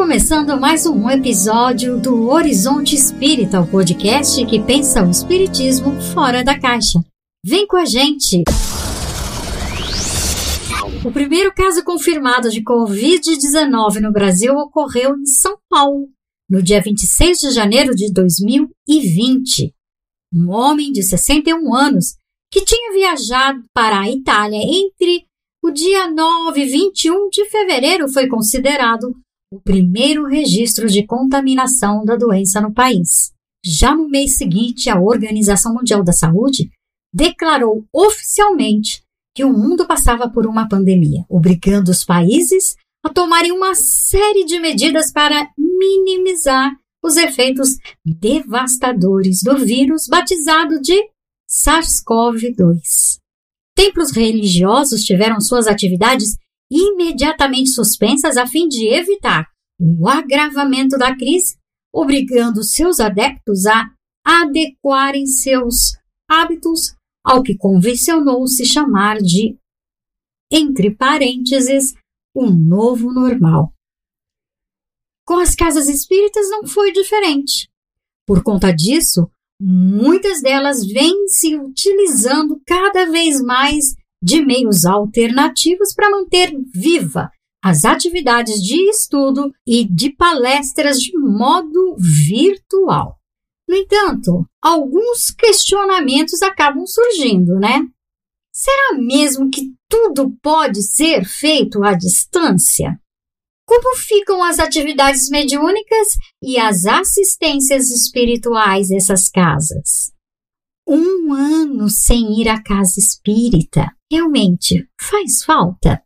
começando mais um episódio do Horizonte Espírita, o podcast que pensa o espiritismo fora da caixa. Vem com a gente! O primeiro caso confirmado de Covid-19 no Brasil ocorreu em São Paulo, no dia 26 de janeiro de 2020. Um homem de 61 anos que tinha viajado para a Itália entre o dia 9 e 21 de fevereiro foi considerado o primeiro registro de contaminação da doença no país. Já no mês seguinte, a Organização Mundial da Saúde declarou oficialmente que o mundo passava por uma pandemia, obrigando os países a tomarem uma série de medidas para minimizar os efeitos devastadores do vírus batizado de SARS-CoV-2. Templos religiosos tiveram suas atividades imediatamente suspensas a fim de evitar o agravamento da crise, obrigando seus adeptos a adequarem seus hábitos ao que convencionou se chamar de, entre parênteses, um novo normal. Com as casas espíritas não foi diferente. Por conta disso, muitas delas vêm se utilizando cada vez mais de meios alternativos para manter viva as atividades de estudo e de palestras de modo virtual. No entanto, alguns questionamentos acabam surgindo, né? Será mesmo que tudo pode ser feito à distância? Como ficam as atividades mediúnicas e as assistências espirituais dessas casas? Um ano sem ir à casa espírita realmente faz falta?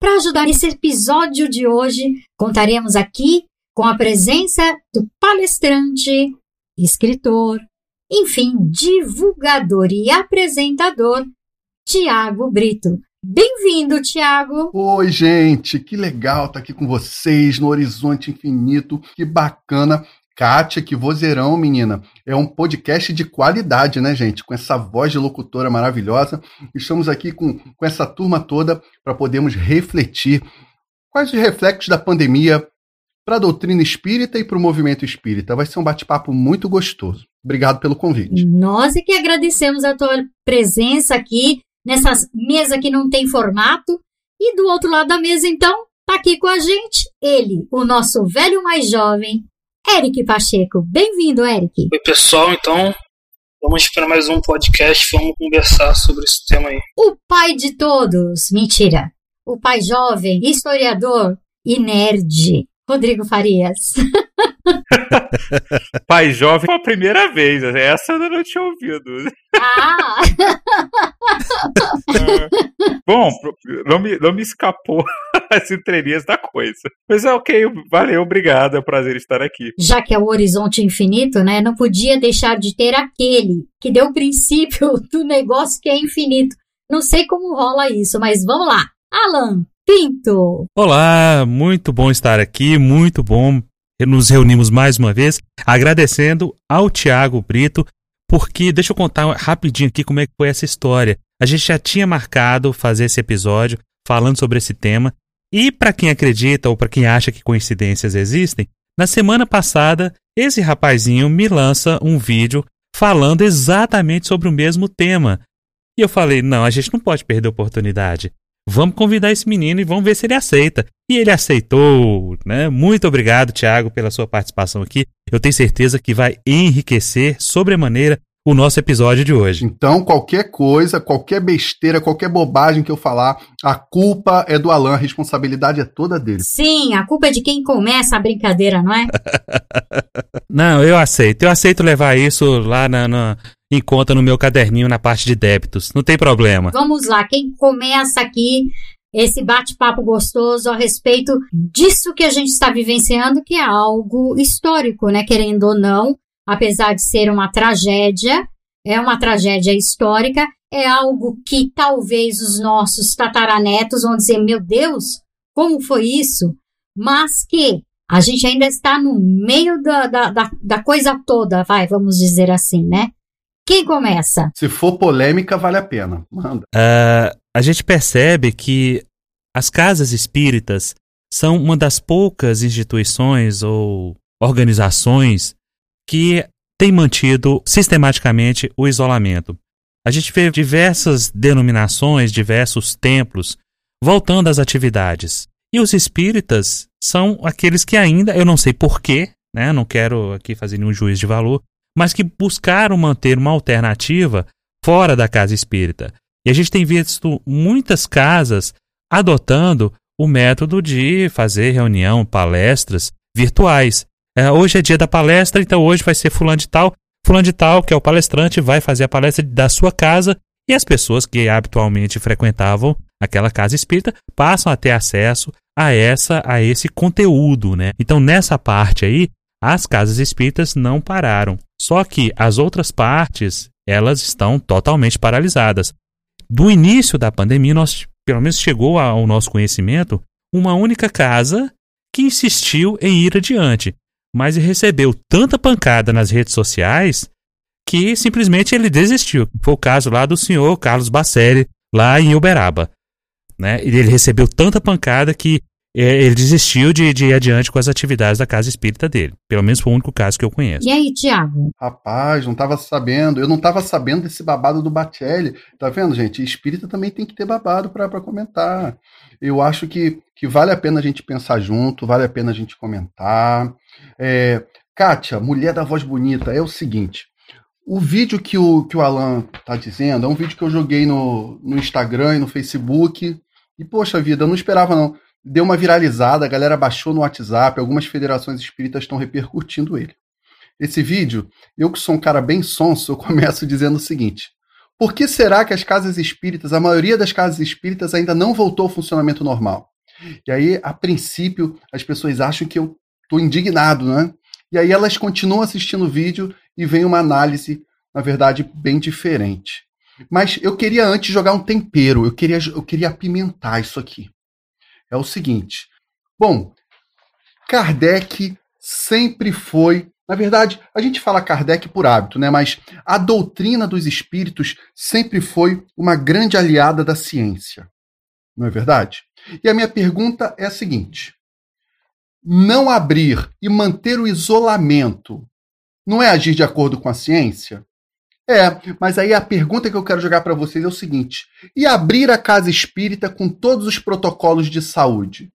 Para ajudar nesse episódio de hoje, contaremos aqui com a presença do palestrante, escritor, enfim, divulgador e apresentador Tiago Brito. Bem-vindo, Tiago! Oi, gente, que legal estar aqui com vocês no Horizonte Infinito, que bacana. Kátia, que vozeirão, menina. É um podcast de qualidade, né, gente? Com essa voz de locutora maravilhosa. Estamos aqui com, com essa turma toda para podermos refletir quais os reflexos da pandemia para a doutrina espírita e para o movimento espírita. Vai ser um bate-papo muito gostoso. Obrigado pelo convite. Nós é que agradecemos a tua presença aqui nessa mesa que não tem formato. E do outro lado da mesa, então, tá aqui com a gente ele, o nosso velho mais jovem, Eric Pacheco. Bem-vindo, Eric. Oi, pessoal, então. Vamos para mais um podcast, vamos conversar sobre esse tema aí. O pai de todos, mentira. O pai jovem, historiador e nerd, Rodrigo Farias. Pai jovem foi a primeira vez, essa eu não tinha ouvido. Ah! Bom, não me, não me escapou as entrelinhas da coisa. Mas é ok, valeu, obrigado, é um prazer estar aqui. Já que é o horizonte infinito, né, não podia deixar de ter aquele que deu o princípio do negócio que é infinito. Não sei como rola isso, mas vamos lá. Alan, Pinto. Olá, muito bom estar aqui, muito bom nos reunimos mais uma vez, agradecendo ao Tiago Brito, porque deixa eu contar rapidinho aqui como é que foi essa história. A gente já tinha marcado fazer esse episódio falando sobre esse tema, e para quem acredita ou para quem acha que coincidências existem, na semana passada esse rapazinho me lança um vídeo falando exatamente sobre o mesmo tema. E eu falei: não, a gente não pode perder a oportunidade. Vamos convidar esse menino e vamos ver se ele aceita. E ele aceitou, né? Muito obrigado, Tiago, pela sua participação aqui. Eu tenho certeza que vai enriquecer sobremaneira o nosso episódio de hoje. Então, qualquer coisa, qualquer besteira, qualquer bobagem que eu falar, a culpa é do Alan, a responsabilidade é toda dele. Sim, a culpa é de quem começa a brincadeira, não é? não, eu aceito. Eu aceito levar isso lá na, na, em conta no meu caderninho na parte de débitos. Não tem problema. Vamos lá, quem começa aqui esse bate-papo gostoso a respeito disso que a gente está vivenciando, que é algo histórico, né? Querendo ou não, apesar de ser uma tragédia, é uma tragédia histórica, é algo que talvez os nossos tataranetos vão dizer: meu Deus, como foi isso? Mas que a gente ainda está no meio da, da, da, da coisa toda, vai, vamos dizer assim, né? Quem começa? Se for polêmica, vale a pena. Manda. Uh, a gente percebe que as casas espíritas são uma das poucas instituições ou organizações que têm mantido sistematicamente o isolamento. A gente vê diversas denominações, diversos templos voltando às atividades. E os espíritas são aqueles que ainda, eu não sei porquê, né, não quero aqui fazer nenhum juízo de valor, mas que buscaram manter uma alternativa fora da casa espírita. E a gente tem visto muitas casas adotando o método de fazer reunião, palestras virtuais. É, hoje é dia da palestra, então hoje vai ser fulano de tal. Fulano de tal, que é o palestrante, vai fazer a palestra da sua casa e as pessoas que habitualmente frequentavam aquela casa espírita passam a ter acesso a essa a esse conteúdo, né? Então nessa parte aí, as casas espíritas não pararam. Só que as outras partes, elas estão totalmente paralisadas. Do início da pandemia, nós pelo menos chegou ao nosso conhecimento, uma única casa que insistiu em ir adiante, mas recebeu tanta pancada nas redes sociais que simplesmente ele desistiu. Foi o caso lá do senhor Carlos Bacelli, lá em Uberaba. Né? Ele recebeu tanta pancada que ele desistiu de, de ir adiante com as atividades da casa espírita dele. Pelo menos foi o único caso que eu conheço. E aí, Tiago? Rapaz, não estava sabendo. Eu não estava sabendo desse babado do Batelli. Tá vendo, gente? Espírita também tem que ter babado para comentar. Eu acho que, que vale a pena a gente pensar junto, vale a pena a gente comentar. É, Kátia, mulher da voz bonita, é o seguinte. O vídeo que o, que o Alan tá dizendo é um vídeo que eu joguei no, no Instagram e no Facebook. E, poxa vida, eu não esperava não deu uma viralizada, a galera baixou no WhatsApp, algumas federações espíritas estão repercutindo ele. Esse vídeo, eu que sou um cara bem sonso, eu começo dizendo o seguinte: por que será que as casas espíritas, a maioria das casas espíritas ainda não voltou ao funcionamento normal? E aí, a princípio, as pessoas acham que eu estou indignado, né? E aí elas continuam assistindo o vídeo e vem uma análise, na verdade, bem diferente. Mas eu queria antes jogar um tempero, eu queria, eu queria apimentar isso aqui é o seguinte. Bom, Kardec sempre foi. Na verdade, a gente fala Kardec por hábito, né? Mas a doutrina dos espíritos sempre foi uma grande aliada da ciência. Não é verdade? E a minha pergunta é a seguinte: não abrir e manter o isolamento não é agir de acordo com a ciência? É, mas aí a pergunta que eu quero jogar para vocês é o seguinte: e abrir a casa espírita com todos os protocolos de saúde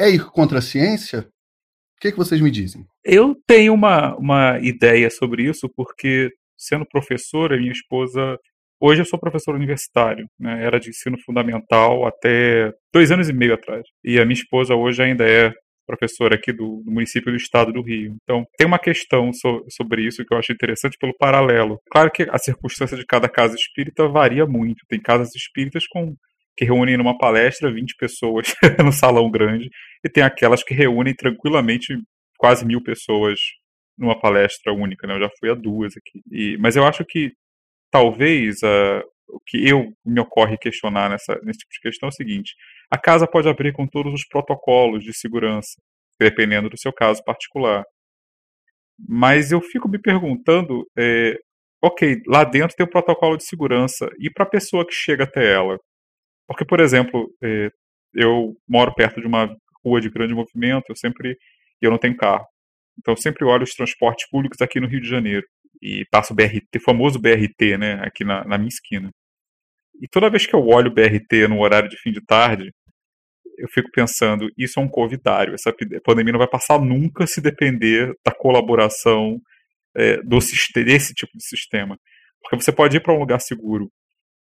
é ir contra a ciência? O que, que vocês me dizem? Eu tenho uma, uma ideia sobre isso, porque sendo professora, minha esposa. Hoje eu sou professor universitário, né? era de ensino fundamental até dois anos e meio atrás. E a minha esposa hoje ainda é professor aqui do, do, município do estado do Rio. Então, tem uma questão so, sobre isso que eu acho interessante pelo paralelo. Claro que a circunstância de cada casa espírita varia muito. Tem casas espíritas com que reúnem numa palestra 20 pessoas no salão grande, e tem aquelas que reúnem tranquilamente quase mil pessoas numa palestra única. Né? Eu já fui a duas aqui. E, mas eu acho que talvez uh, o que eu me ocorre questionar nessa, nesse tipo de questão é o seguinte: a casa pode abrir com todos os protocolos de segurança, dependendo do seu caso particular. Mas eu fico me perguntando, é, ok, lá dentro tem um protocolo de segurança, e para a pessoa que chega até ela? Porque, por exemplo, é, eu moro perto de uma rua de grande movimento, eu sempre, eu não tenho carro, então eu sempre olho os transportes públicos aqui no Rio de Janeiro e passo o BRT, famoso BRT, né, aqui na, na minha esquina. E toda vez que eu olho o BRT no horário de fim de tarde, eu fico pensando, isso é um covidário. Essa pandemia não vai passar nunca se depender da colaboração é, do, desse tipo de sistema. Porque você pode ir para um lugar seguro,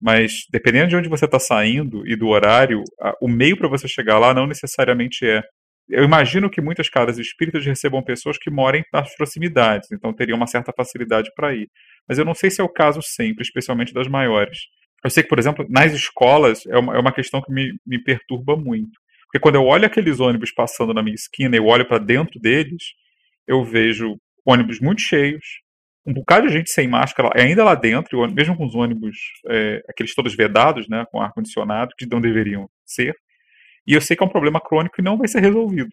mas dependendo de onde você está saindo e do horário, a, o meio para você chegar lá não necessariamente é. Eu imagino que muitas casas espíritas recebam pessoas que morem nas proximidades, então teriam uma certa facilidade para ir. Mas eu não sei se é o caso sempre, especialmente das maiores. Eu sei que, por exemplo, nas escolas é uma, é uma questão que me, me perturba muito. Porque quando eu olho aqueles ônibus passando na minha esquina e eu olho para dentro deles, eu vejo ônibus muito cheios, um bocado de gente sem máscara ainda lá dentro, mesmo com os ônibus, é, aqueles todos vedados, né, com ar-condicionado, que não deveriam ser. E eu sei que é um problema crônico e não vai ser resolvido.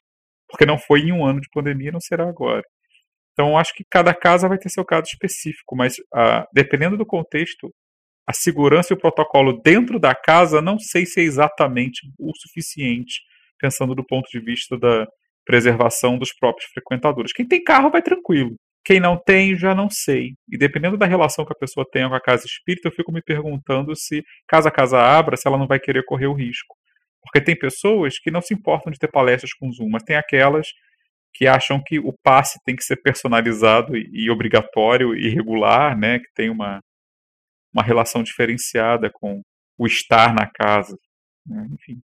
Porque não foi em um ano de pandemia não será agora. Então, acho que cada casa vai ter seu caso específico, mas ah, dependendo do contexto, a segurança e o protocolo dentro da casa, não sei se é exatamente o suficiente. pensando do ponto de vista da preservação dos próprios frequentadores. Quem tem carro vai tranquilo. Quem não tem, já não sei. E dependendo da relação que a pessoa tenha com a casa espírita, eu fico me perguntando se, caso a casa abra, se ela não vai querer correr o risco. Porque tem pessoas que não se importam de ter palestras com Zoom, mas tem aquelas que acham que o passe tem que ser personalizado e, e obrigatório e regular, né? Que tem uma, uma relação diferenciada com o estar na casa. Né? Enfim,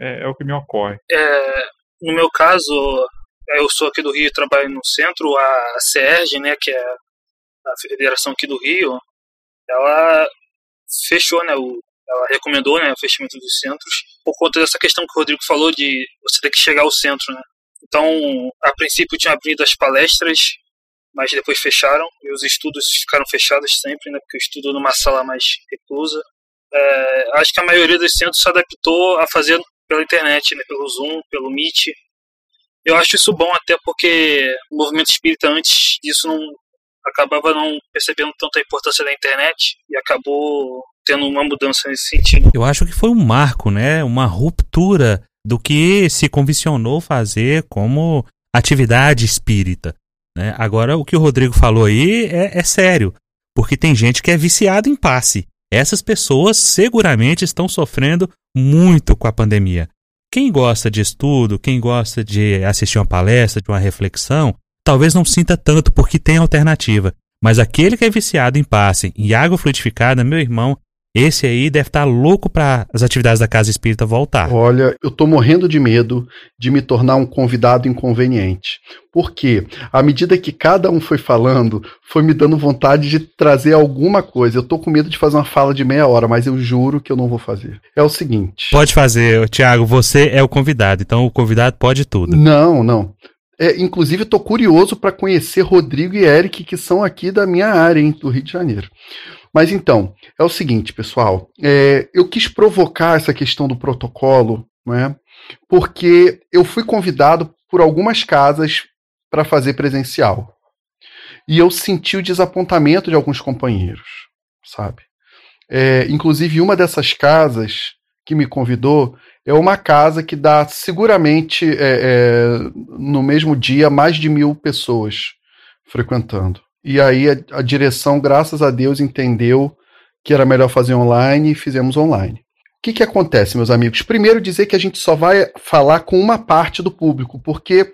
é, é, o que me ocorre. É, no meu caso, eu sou aqui do Rio e trabalho no centro, a CERG, né, que é a federação aqui do Rio, ela fechou, né, o, ela recomendou, né, o fechamento dos centros por conta dessa questão que o Rodrigo falou de você ter que chegar ao centro, né. Então, a princípio tinha abrido as palestras, mas depois fecharam e os estudos ficaram fechados sempre, né, porque eu estudo numa sala mais reclusa. É, acho que a maioria dos centros se adaptou a fazer pela internet, né, pelo Zoom, pelo Meet. Eu acho isso bom até porque o movimento espírita antes disso não acabava não percebendo tanto a importância da internet e acabou tendo uma mudança nesse sentido. Eu acho que foi um marco, né? Uma ruptura do que se convencionou fazer como atividade espírita. Né? Agora, o que o Rodrigo falou aí é, é sério, porque tem gente que é viciada em passe. Essas pessoas seguramente estão sofrendo muito com a pandemia. Quem gosta de estudo, quem gosta de assistir uma palestra, de uma reflexão, talvez não sinta tanto porque tem alternativa. Mas aquele que é viciado em passe, em água fluidificada, meu irmão, esse aí deve estar tá louco para as atividades da casa espírita voltar. Olha, eu tô morrendo de medo de me tornar um convidado inconveniente. Porque, à medida que cada um foi falando, foi me dando vontade de trazer alguma coisa. Eu tô com medo de fazer uma fala de meia hora, mas eu juro que eu não vou fazer. É o seguinte. Pode fazer, Tiago, você é o convidado, então o convidado pode tudo. Não, não. É, inclusive, estou curioso para conhecer Rodrigo e Eric, que são aqui da minha área, hein, do Rio de Janeiro. Mas então, é o seguinte, pessoal. É, eu quis provocar essa questão do protocolo, né, porque eu fui convidado por algumas casas para fazer presencial. E eu senti o desapontamento de alguns companheiros, sabe? É, inclusive, uma dessas casas que me convidou é uma casa que dá seguramente é, é, no mesmo dia mais de mil pessoas frequentando. E aí a, a direção, graças a Deus, entendeu que era melhor fazer online e fizemos online. O que, que acontece, meus amigos? Primeiro, dizer que a gente só vai falar com uma parte do público, porque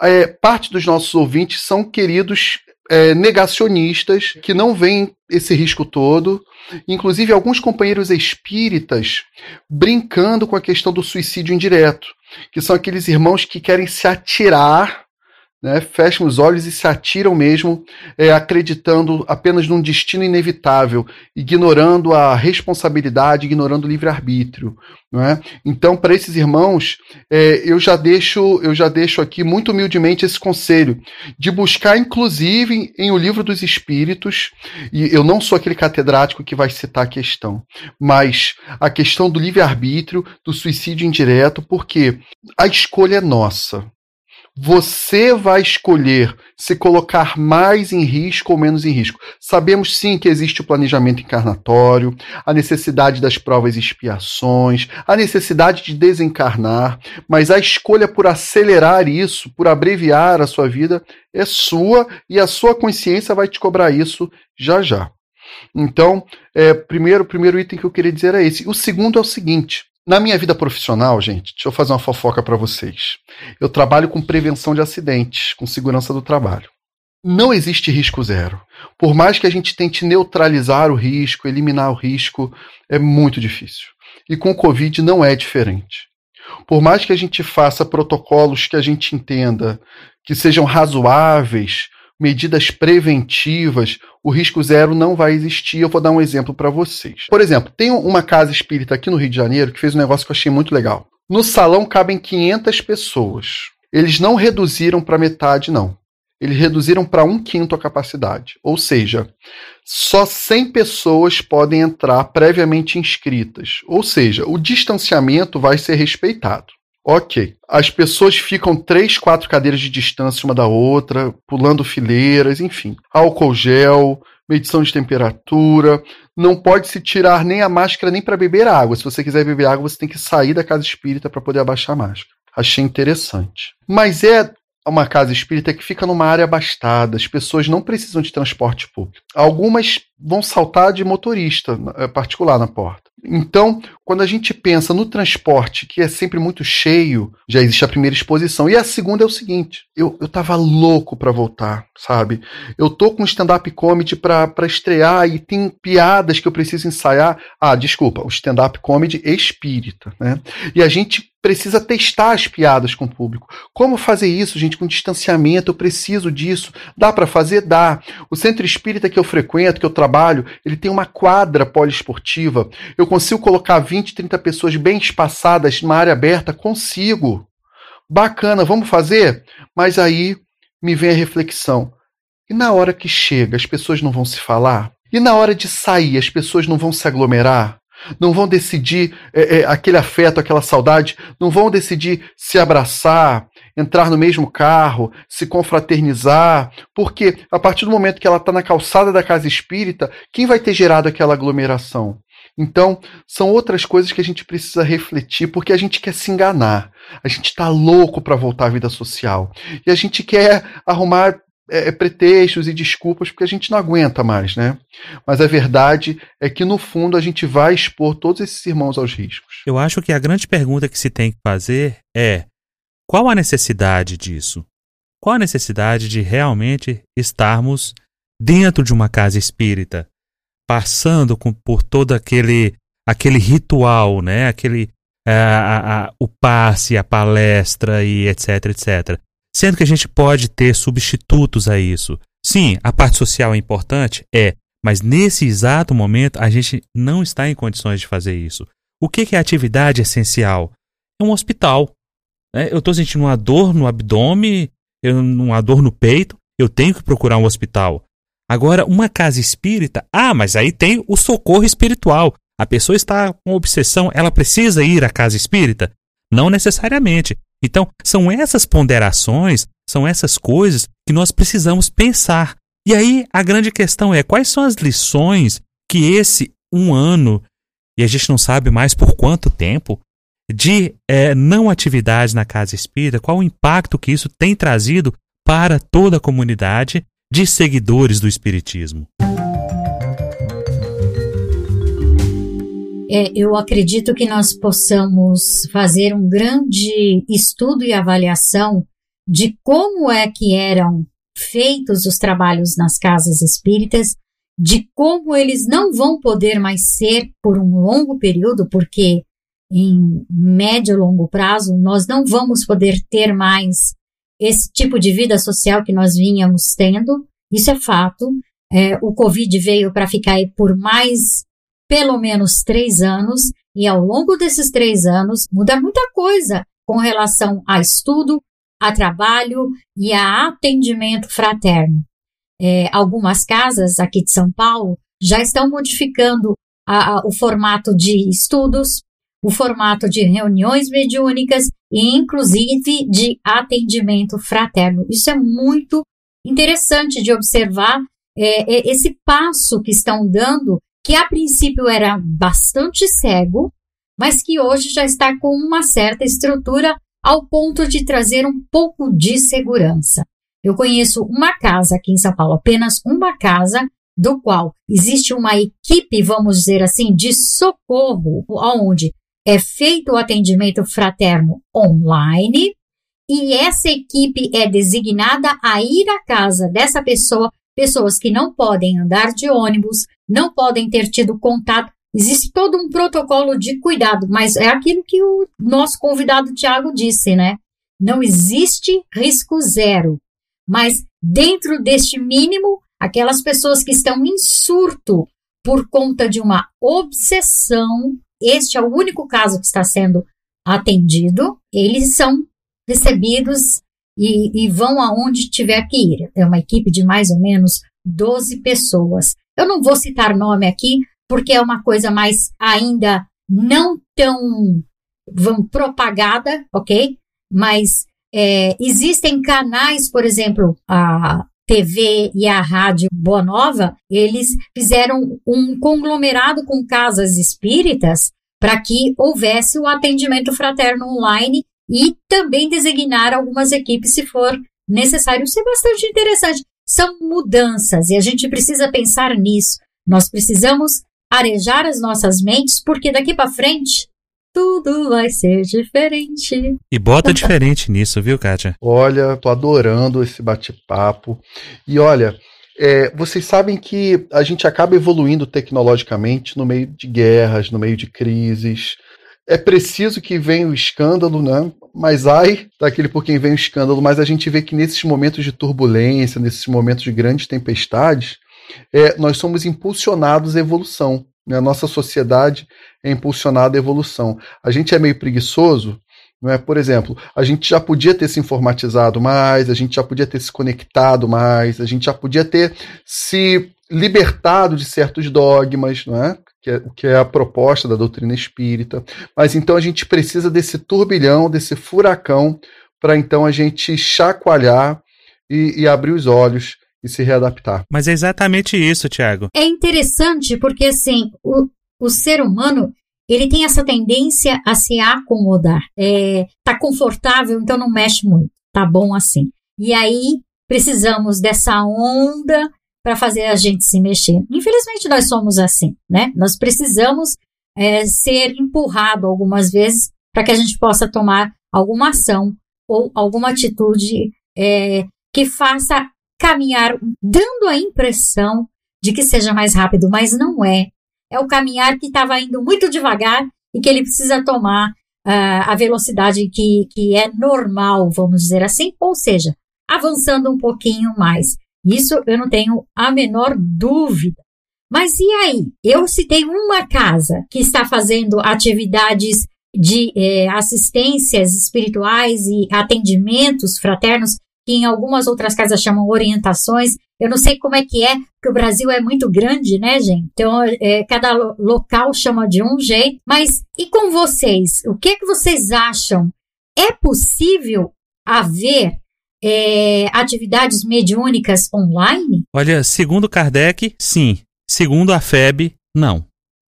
é, parte dos nossos ouvintes são queridos é, negacionistas que não veem esse risco todo. Inclusive, alguns companheiros espíritas brincando com a questão do suicídio indireto, que são aqueles irmãos que querem se atirar né, fecham os olhos e se atiram mesmo, é, acreditando apenas num destino inevitável, ignorando a responsabilidade, ignorando o livre-arbítrio. É? Então, para esses irmãos, é, eu, já deixo, eu já deixo aqui muito humildemente esse conselho de buscar, inclusive, em O Livro dos Espíritos, e eu não sou aquele catedrático que vai citar a questão, mas a questão do livre-arbítrio, do suicídio indireto, porque a escolha é nossa. Você vai escolher se colocar mais em risco ou menos em risco. Sabemos sim que existe o planejamento encarnatório, a necessidade das provas e expiações, a necessidade de desencarnar, mas a escolha por acelerar isso, por abreviar a sua vida, é sua e a sua consciência vai te cobrar isso já já. Então, é, primeiro, primeiro item que eu queria dizer é esse. O segundo é o seguinte: na minha vida profissional, gente, deixa eu fazer uma fofoca para vocês. Eu trabalho com prevenção de acidentes, com segurança do trabalho. Não existe risco zero. Por mais que a gente tente neutralizar o risco, eliminar o risco, é muito difícil. E com o Covid não é diferente. Por mais que a gente faça protocolos que a gente entenda que sejam razoáveis, medidas preventivas, o risco zero não vai existir. Eu vou dar um exemplo para vocês. Por exemplo, tem uma casa espírita aqui no Rio de Janeiro que fez um negócio que eu achei muito legal. No salão cabem 500 pessoas. Eles não reduziram para metade, não. Eles reduziram para um quinto a capacidade. Ou seja, só 100 pessoas podem entrar previamente inscritas. Ou seja, o distanciamento vai ser respeitado. Ok. As pessoas ficam três, quatro cadeiras de distância uma da outra, pulando fileiras, enfim. Álcool gel, medição de temperatura. Não pode se tirar nem a máscara nem para beber água. Se você quiser beber água, você tem que sair da casa espírita para poder abaixar a máscara. Achei interessante. Mas é uma casa espírita que fica numa área abastada, as pessoas não precisam de transporte público. Algumas vão saltar de motorista eh, particular na porta. Então, quando a gente pensa no transporte, que é sempre muito cheio, já existe a primeira exposição. E a segunda é o seguinte: eu, eu tava louco para voltar, sabe? Eu tô com stand-up comedy para estrear e tem piadas que eu preciso ensaiar. Ah, desculpa, o stand-up comedy espírita, né? E a gente precisa testar as piadas com o público. Como fazer isso, gente, com distanciamento? Eu preciso disso. Dá para fazer? Dá. O centro espírita que eu frequento, que eu trabalho, ele tem uma quadra poliesportiva. Eu consigo colocar 20, 30 pessoas bem espaçadas numa área aberta? Consigo. Bacana, vamos fazer? Mas aí me vem a reflexão. E na hora que chega, as pessoas não vão se falar? E na hora de sair, as pessoas não vão se aglomerar? Não vão decidir é, é, aquele afeto, aquela saudade, não vão decidir se abraçar, entrar no mesmo carro, se confraternizar, porque a partir do momento que ela está na calçada da casa espírita, quem vai ter gerado aquela aglomeração? Então, são outras coisas que a gente precisa refletir, porque a gente quer se enganar. A gente está louco para voltar à vida social. E a gente quer arrumar é, é, pretextos e desculpas porque a gente não aguenta mais, né? Mas a verdade é que no fundo a gente vai expor todos esses irmãos aos riscos. Eu acho que a grande pergunta que se tem que fazer é: qual a necessidade disso? Qual a necessidade de realmente estarmos dentro de uma casa espírita, passando com, por todo aquele aquele ritual, né? Aquele é, a, a, o passe, a palestra e etc, etc. Sendo que a gente pode ter substitutos a isso. Sim, a parte social é importante? É. Mas nesse exato momento a gente não está em condições de fazer isso. O que é atividade essencial? É um hospital. Né? Eu estou sentindo uma dor no abdômen, uma dor no peito, eu tenho que procurar um hospital. Agora, uma casa espírita, ah, mas aí tem o socorro espiritual. A pessoa está com obsessão, ela precisa ir à casa espírita? Não necessariamente. Então, são essas ponderações, são essas coisas que nós precisamos pensar. E aí a grande questão é quais são as lições que esse um ano, e a gente não sabe mais por quanto tempo, de é, não atividade na casa espírita, qual o impacto que isso tem trazido para toda a comunidade de seguidores do Espiritismo. É, eu acredito que nós possamos fazer um grande estudo e avaliação de como é que eram feitos os trabalhos nas casas espíritas, de como eles não vão poder mais ser por um longo período, porque em médio e longo prazo nós não vamos poder ter mais esse tipo de vida social que nós vínhamos tendo. Isso é fato. É, o Covid veio para ficar por mais pelo menos três anos, e ao longo desses três anos muda muita coisa com relação a estudo, a trabalho e a atendimento fraterno. É, algumas casas aqui de São Paulo já estão modificando a, a, o formato de estudos, o formato de reuniões mediúnicas e, inclusive, de atendimento fraterno. Isso é muito interessante de observar é, é, esse passo que estão dando que a princípio era bastante cego, mas que hoje já está com uma certa estrutura ao ponto de trazer um pouco de segurança. Eu conheço uma casa aqui em São Paulo, apenas uma casa, do qual existe uma equipe, vamos dizer assim, de socorro, onde é feito o atendimento fraterno online e essa equipe é designada a ir à casa dessa pessoa, pessoas que não podem andar de ônibus, não podem ter tido contato. Existe todo um protocolo de cuidado, mas é aquilo que o nosso convidado Tiago disse, né? Não existe risco zero. Mas dentro deste mínimo, aquelas pessoas que estão em surto por conta de uma obsessão, este é o único caso que está sendo atendido, eles são recebidos e, e vão aonde tiver que ir. É uma equipe de mais ou menos 12 pessoas. Eu não vou citar nome aqui, porque é uma coisa mais ainda não tão vamos, propagada, ok? Mas é, existem canais, por exemplo, a TV e a Rádio Boa Nova, eles fizeram um conglomerado com casas espíritas para que houvesse o atendimento fraterno online e também designar algumas equipes se for necessário. Isso é bastante interessante. São mudanças e a gente precisa pensar nisso. Nós precisamos arejar as nossas mentes, porque daqui para frente tudo vai ser diferente. E bota diferente nisso, viu, Kátia? Olha, tô adorando esse bate-papo. E olha, é, vocês sabem que a gente acaba evoluindo tecnologicamente no meio de guerras, no meio de crises. É preciso que venha o escândalo, né? Mas ai daquele por quem vem o escândalo. Mas a gente vê que nesses momentos de turbulência, nesses momentos de grandes tempestades, é, nós somos impulsionados à evolução. Né? A nossa sociedade é impulsionada à evolução. A gente é meio preguiçoso, não é? Por exemplo, a gente já podia ter se informatizado mais, a gente já podia ter se conectado mais, a gente já podia ter se libertado de certos dogmas, não é? Que, é, que é a proposta da doutrina espírita. Mas então a gente precisa desse turbilhão, desse furacão, para então a gente chacoalhar e, e abrir os olhos e se readaptar. Mas é exatamente isso, Tiago. É interessante porque, assim, o, o ser humano, ele tem essa tendência a se acomodar. É, tá confortável, então não mexe muito. Tá bom assim. E aí, precisamos dessa onda para fazer a gente se mexer. Infelizmente, nós somos assim, né? Nós precisamos é, ser empurrado algumas vezes para que a gente possa tomar alguma ação ou alguma atitude é, que faça caminhar dando a impressão de que seja mais rápido, mas não é. É o caminhar que estava indo muito devagar e que ele precisa tomar uh, a velocidade que, que é normal, vamos dizer assim, ou seja, avançando um pouquinho mais. Isso eu não tenho a menor dúvida. Mas e aí? Eu citei uma casa que está fazendo atividades de eh, assistências espirituais e atendimentos fraternos que em algumas outras casas chamam orientações. Eu não sei como é que é, porque o Brasil é muito grande, né, gente? Então, é, cada local chama de um jeito. Mas e com vocês? O que é que vocês acham? É possível haver é, atividades mediúnicas online? Olha, segundo Kardec, sim. Segundo a FEB, não.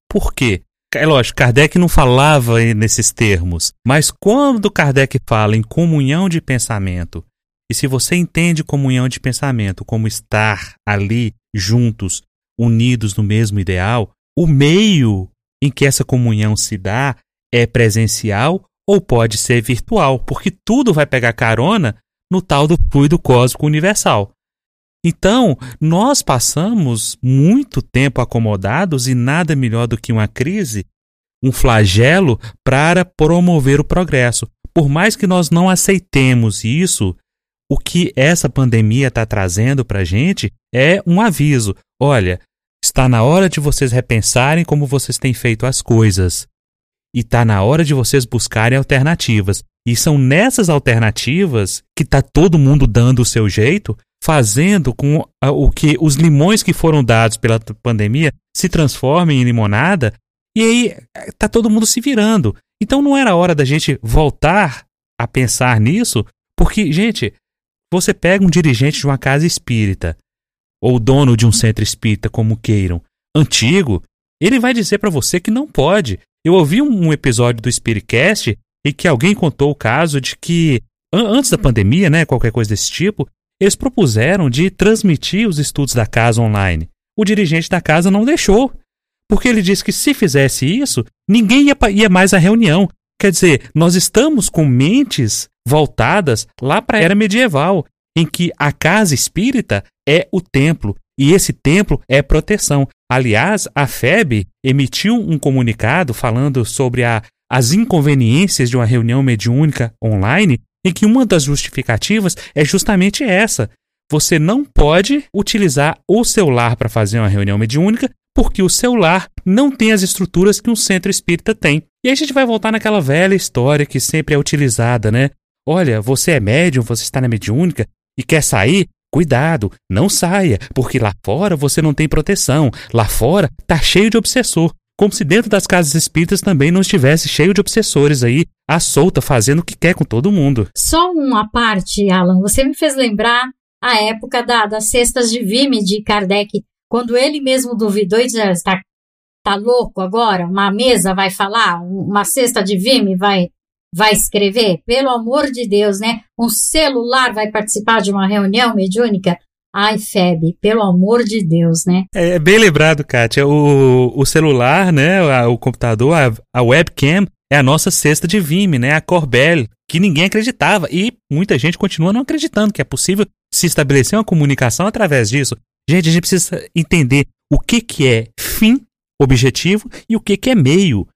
Por quê? É lógico, Kardec não falava nesses termos, mas quando Kardec fala em comunhão de pensamento e se você entende comunhão de pensamento como estar ali juntos, unidos no mesmo ideal, o meio em que essa comunhão se dá é presencial ou pode ser virtual, porque tudo vai pegar carona no tal do fluido cósmico universal. Então, nós passamos muito tempo acomodados e nada melhor do que uma crise, um flagelo para promover o progresso. Por mais que nós não aceitemos isso, o que essa pandemia está trazendo para a gente é um aviso. Olha, está na hora de vocês repensarem como vocês têm feito as coisas. E está na hora de vocês buscarem alternativas. E são nessas alternativas que está todo mundo dando o seu jeito, fazendo com o que os limões que foram dados pela pandemia se transformem em limonada. E aí está todo mundo se virando. Então não era hora da gente voltar a pensar nisso, porque, gente, você pega um dirigente de uma casa espírita, ou dono de um centro espírita, como queiram, antigo, ele vai dizer para você que não pode. Eu ouvi um episódio do Spiritcast em que alguém contou o caso de que, antes da pandemia, né, qualquer coisa desse tipo, eles propuseram de transmitir os estudos da casa online. O dirigente da casa não deixou, porque ele disse que se fizesse isso, ninguém ia, ia mais à reunião. Quer dizer, nós estamos com mentes voltadas lá para a era medieval, em que a casa espírita é o templo e esse templo é proteção. Aliás, a FEB emitiu um comunicado falando sobre a, as inconveniências de uma reunião mediúnica online, em que uma das justificativas é justamente essa. Você não pode utilizar o celular para fazer uma reunião mediúnica, porque o celular não tem as estruturas que um centro espírita tem. E aí a gente vai voltar naquela velha história que sempre é utilizada, né? Olha, você é médium, você está na mediúnica e quer sair? Cuidado, não saia, porque lá fora você não tem proteção. Lá fora tá cheio de obsessor. Como se dentro das casas espíritas também não estivesse cheio de obsessores aí, à solta, fazendo o que quer com todo mundo. Só uma parte, Alan, você me fez lembrar a época da, das cestas de Vime de Kardec, quando ele mesmo duvidou e disse, ah, tá, tá louco agora? Uma mesa vai falar? Uma cesta de Vime vai vai escrever? Pelo amor de Deus, né? Um celular vai participar de uma reunião mediúnica? Ai, Feb, pelo amor de Deus, né? É, é bem lembrado, Kátia. O, o celular, né? O computador, a, a webcam é a nossa cesta de Vime, né? A Corbel, que ninguém acreditava. E muita gente continua não acreditando que é possível se estabelecer uma comunicação através disso. Gente, a gente precisa entender o que, que é fim, objetivo, e o que, que é meio.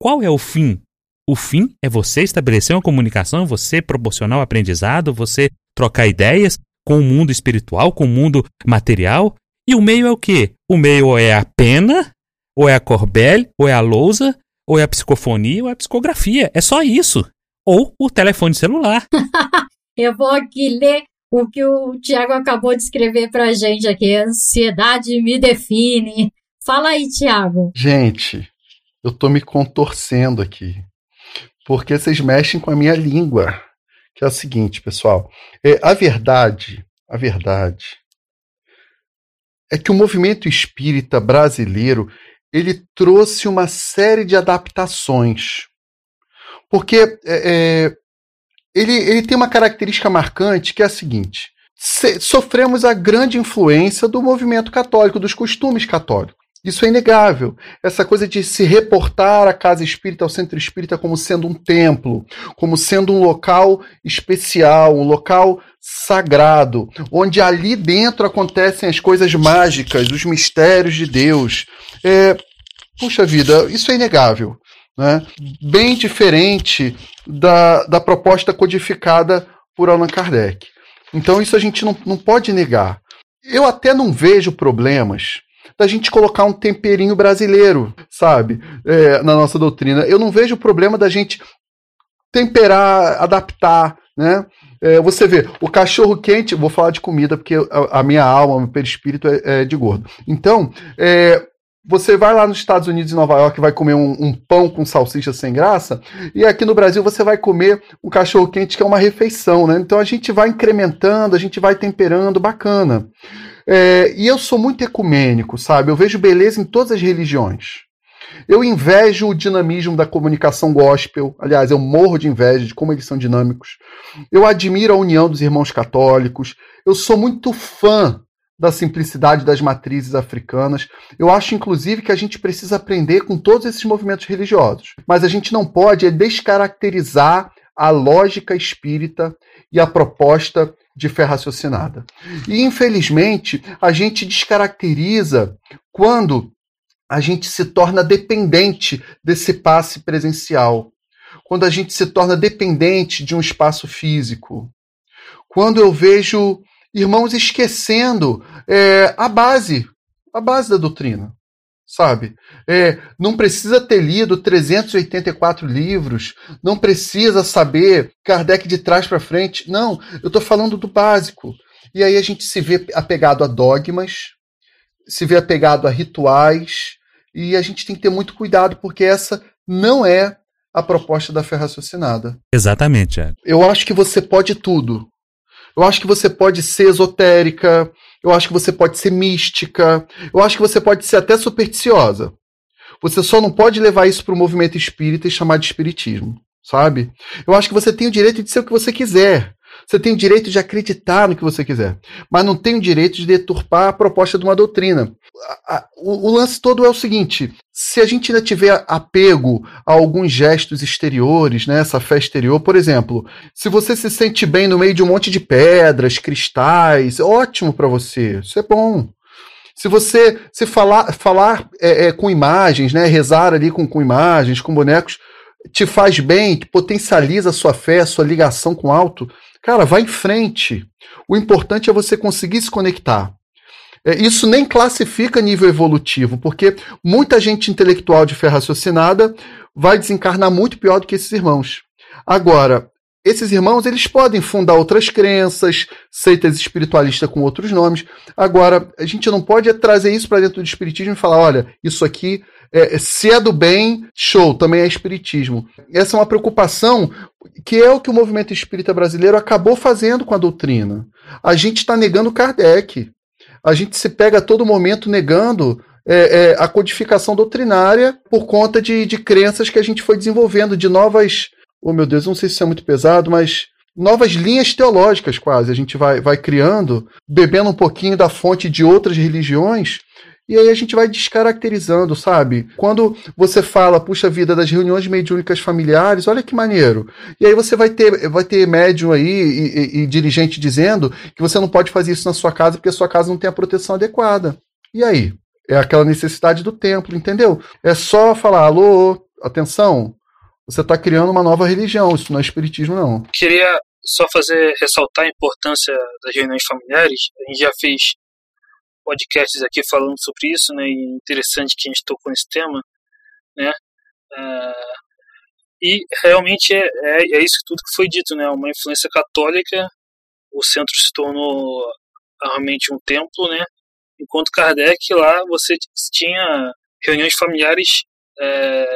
Qual é o fim? O fim é você estabelecer uma comunicação, você proporcionar o um aprendizado, você trocar ideias com o mundo espiritual, com o mundo material. E o meio é o quê? O meio ou é a pena, ou é a corbel, ou é a lousa, ou é a psicofonia, ou é a psicografia. É só isso. Ou o telefone celular. Eu vou aqui ler o que o Tiago acabou de escrever pra gente aqui. Ansiedade me define. Fala aí, Tiago. Gente, eu tô me contorcendo aqui. Porque vocês mexem com a minha língua. Que é o seguinte, pessoal. É, a verdade, a verdade é que o movimento espírita brasileiro ele trouxe uma série de adaptações. Porque é, é, ele, ele tem uma característica marcante que é a seguinte: se, sofremos a grande influência do movimento católico, dos costumes católicos. Isso é inegável. Essa coisa de se reportar a casa espírita, ao centro espírita, como sendo um templo, como sendo um local especial, um local sagrado, onde ali dentro acontecem as coisas mágicas, os mistérios de Deus. É, puxa vida, isso é inegável. Né? Bem diferente da, da proposta codificada por Allan Kardec. Então, isso a gente não, não pode negar. Eu até não vejo problemas da gente colocar um temperinho brasileiro, sabe, é, na nossa doutrina. Eu não vejo problema da gente temperar, adaptar, né? É, você vê, o cachorro quente, vou falar de comida porque a, a minha alma, meu perispírito é, é de gordo. Então, é, você vai lá nos Estados Unidos e Nova York vai comer um, um, pão com salsicha sem graça, e aqui no Brasil você vai comer um cachorro quente que é uma refeição, né? Então a gente vai incrementando, a gente vai temperando, bacana. É, e eu sou muito ecumênico, sabe? Eu vejo beleza em todas as religiões. Eu invejo o dinamismo da comunicação gospel. Aliás, eu morro de inveja de como eles são dinâmicos. Eu admiro a união dos irmãos católicos. Eu sou muito fã da simplicidade das matrizes africanas. Eu acho, inclusive, que a gente precisa aprender com todos esses movimentos religiosos. Mas a gente não pode descaracterizar a lógica espírita e a proposta de fé raciocinada. E, infelizmente, a gente descaracteriza quando a gente se torna dependente desse passe presencial, quando a gente se torna dependente de um espaço físico, quando eu vejo irmãos esquecendo é, a base, a base da doutrina sabe? É, não precisa ter lido 384 livros, não precisa saber Kardec de trás para frente. Não, eu estou falando do básico. E aí a gente se vê apegado a dogmas, se vê apegado a rituais, e a gente tem que ter muito cuidado, porque essa não é a proposta da fé raciocinada. Exatamente. É. Eu acho que você pode tudo. Eu acho que você pode ser esotérica, eu acho que você pode ser mística, eu acho que você pode ser até supersticiosa. Você só não pode levar isso para o movimento espírita e chamar de espiritismo, sabe? Eu acho que você tem o direito de ser o que você quiser. Você tem o direito de acreditar no que você quiser, mas não tem o direito de deturpar a proposta de uma doutrina. O, lance todo é o seguinte: se a gente ainda tiver apego a alguns gestos exteriores, né, essa fé exterior, por exemplo, se você se sente bem no meio de um monte de pedras, cristais, ótimo para você, isso é bom. Se você se falar, falar é, é, com imagens, né, rezar ali com, com imagens, com bonecos, te faz bem, potencializa a sua fé, a sua ligação com o alto, Cara, vai em frente. O importante é você conseguir se conectar. É, isso nem classifica nível evolutivo, porque muita gente intelectual de fé raciocinada vai desencarnar muito pior do que esses irmãos. Agora, esses irmãos eles podem fundar outras crenças, seitas espiritualistas com outros nomes. Agora, a gente não pode trazer isso para dentro do espiritismo e falar, olha, isso aqui é, se é do bem, show, também é espiritismo. Essa é uma preocupação que é o que o movimento espírita brasileiro acabou fazendo com a doutrina. A gente está negando Kardec. A gente se pega a todo momento negando é, é, a codificação doutrinária por conta de, de crenças que a gente foi desenvolvendo, de novas oh meu Deus, não sei se isso é muito pesado, mas novas linhas teológicas quase. A gente vai, vai criando, bebendo um pouquinho da fonte de outras religiões. E aí a gente vai descaracterizando, sabe? Quando você fala, puxa vida, das reuniões mediúnicas familiares, olha que maneiro. E aí você vai ter, vai ter médium aí e, e, e dirigente dizendo que você não pode fazer isso na sua casa porque a sua casa não tem a proteção adequada. E aí? É aquela necessidade do templo, entendeu? É só falar, alô, atenção, você está criando uma nova religião, isso não é espiritismo, não. Queria só fazer ressaltar a importância das reuniões familiares. A gente já fez podcasts aqui falando sobre isso, né? E interessante que a gente tocou nesse tema, né? Uh, e realmente é, é, é, isso tudo que foi dito, né? Uma influência católica, o centro se tornou realmente um templo, né? Enquanto Kardec lá você tinha reuniões familiares é,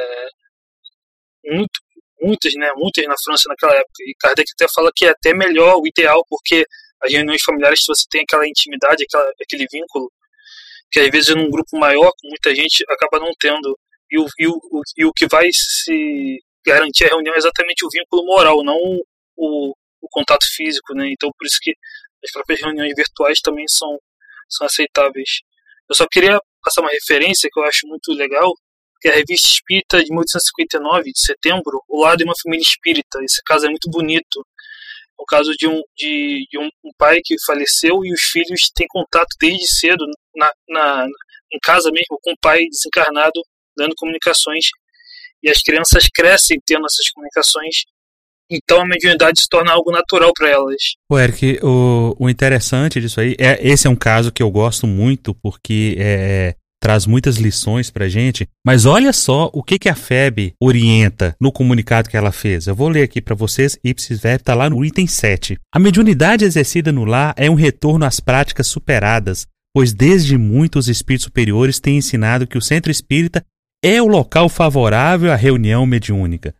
muito, muitas, né, muitas na França naquela época. E Kardec até fala que é até melhor, o ideal, porque as reuniões familiares, você tem aquela intimidade, aquela, aquele vínculo, que às vezes num grupo maior, com muita gente, acaba não tendo. E o, e o, e o que vai se garantir a reunião é exatamente o vínculo moral, não o, o contato físico, né? Então, por isso que as próprias reuniões virtuais também são, são aceitáveis. Eu só queria passar uma referência que eu acho muito legal, que é a Revista Espírita de 1859, de setembro, O Lado de uma Família Espírita. Esse caso é muito bonito. É o caso de um, de, de um, pai que faleceu e os filhos têm contato desde cedo, na, na, em casa mesmo, com o pai desencarnado, dando comunicações. E as crianças crescem tendo essas comunicações então a mediunidade se torna algo natural para elas. O Eric, o, o interessante disso aí, é, esse é um caso que eu gosto muito, porque é, traz muitas lições pra gente, mas olha só o que, que a FEB orienta no comunicado que ela fez. Eu vou ler aqui para vocês, Ipsis Verb está lá no item 7. A mediunidade exercida no lar é um retorno às práticas superadas, pois desde muito os espíritos superiores têm ensinado que o centro espírita é o local favorável à reunião mediúnica.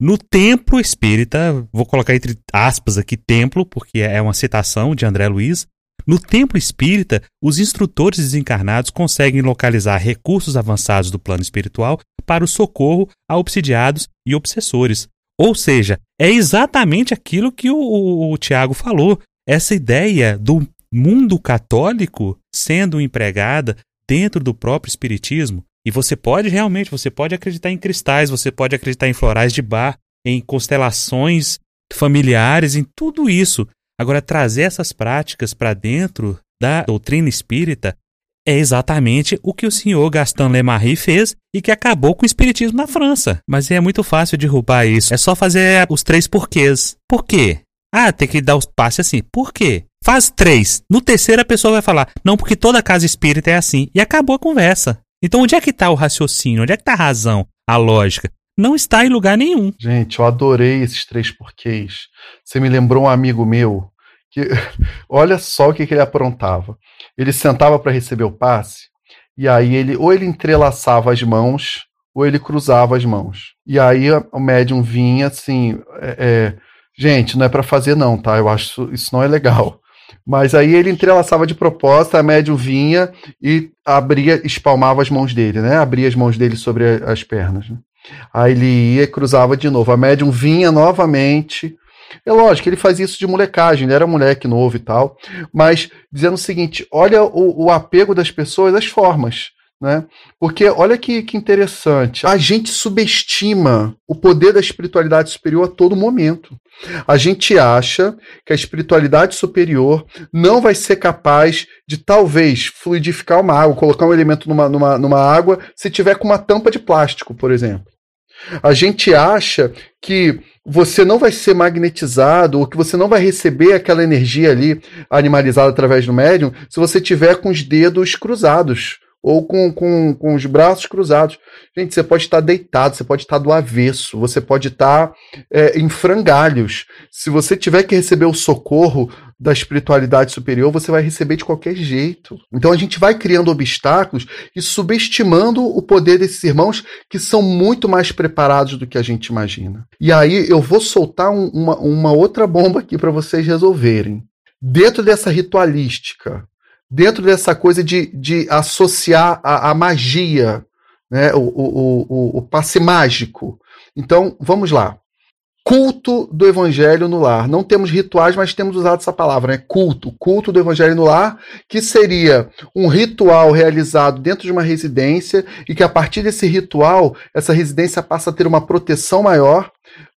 No templo espírita, vou colocar entre aspas aqui templo, porque é uma citação de André Luiz, no templo espírita, os instrutores desencarnados conseguem localizar recursos avançados do plano espiritual para o socorro a obsidiados e obsessores. Ou seja, é exatamente aquilo que o, o, o Tiago falou. Essa ideia do mundo católico sendo empregada dentro do próprio espiritismo. E você pode realmente, você pode acreditar em cristais, você pode acreditar em florais de bar, em constelações familiares, em tudo isso. Agora, trazer essas práticas para dentro da doutrina espírita é exatamente o que o senhor Gaston Lemarie fez e que acabou com o espiritismo na França. Mas é muito fácil derrubar isso. É só fazer os três porquês. Por quê? Ah, tem que dar os passes assim. Por quê? Faz três. No terceiro a pessoa vai falar, não, porque toda casa espírita é assim. E acabou a conversa. Então onde é que está o raciocínio? Onde é que está a razão, a lógica? Não está em lugar nenhum. Gente, eu adorei esses três porquês. Você me lembrou um amigo meu que olha só o que, que ele aprontava. Ele sentava para receber o passe e aí ele ou ele entrelaçava as mãos ou ele cruzava as mãos. E aí o médium vinha assim, é, é, gente, não é para fazer não, tá? Eu acho isso, isso não é legal. Mas aí ele entrelaçava de propósito, a médium vinha e abria, espalmava as mãos dele, né? Abria as mãos dele sobre as pernas. Né? Aí ele ia e cruzava de novo. A médium vinha novamente, é lógico, ele fazia isso de molecagem, ele era moleque novo e tal, mas dizendo o seguinte: olha o, o apego das pessoas às formas. Né? Porque olha que, que interessante, a gente subestima o poder da espiritualidade superior a todo momento. A gente acha que a espiritualidade superior não vai ser capaz de talvez fluidificar uma água, colocar um elemento numa, numa, numa água, se tiver com uma tampa de plástico, por exemplo. A gente acha que você não vai ser magnetizado ou que você não vai receber aquela energia ali animalizada através do médium se você tiver com os dedos cruzados ou com, com, com os braços cruzados. Gente, você pode estar deitado, você pode estar do avesso, você pode estar é, em frangalhos. Se você tiver que receber o socorro da espiritualidade superior, você vai receber de qualquer jeito. Então a gente vai criando obstáculos e subestimando o poder desses irmãos que são muito mais preparados do que a gente imagina. E aí eu vou soltar um, uma, uma outra bomba aqui para vocês resolverem. Dentro dessa ritualística, dentro dessa coisa de, de associar a, a magia, né, o, o, o, o passe mágico. Então, vamos lá. Culto do evangelho no lar. Não temos rituais, mas temos usado essa palavra, né? Culto, culto do evangelho no lar, que seria um ritual realizado dentro de uma residência e que a partir desse ritual, essa residência passa a ter uma proteção maior,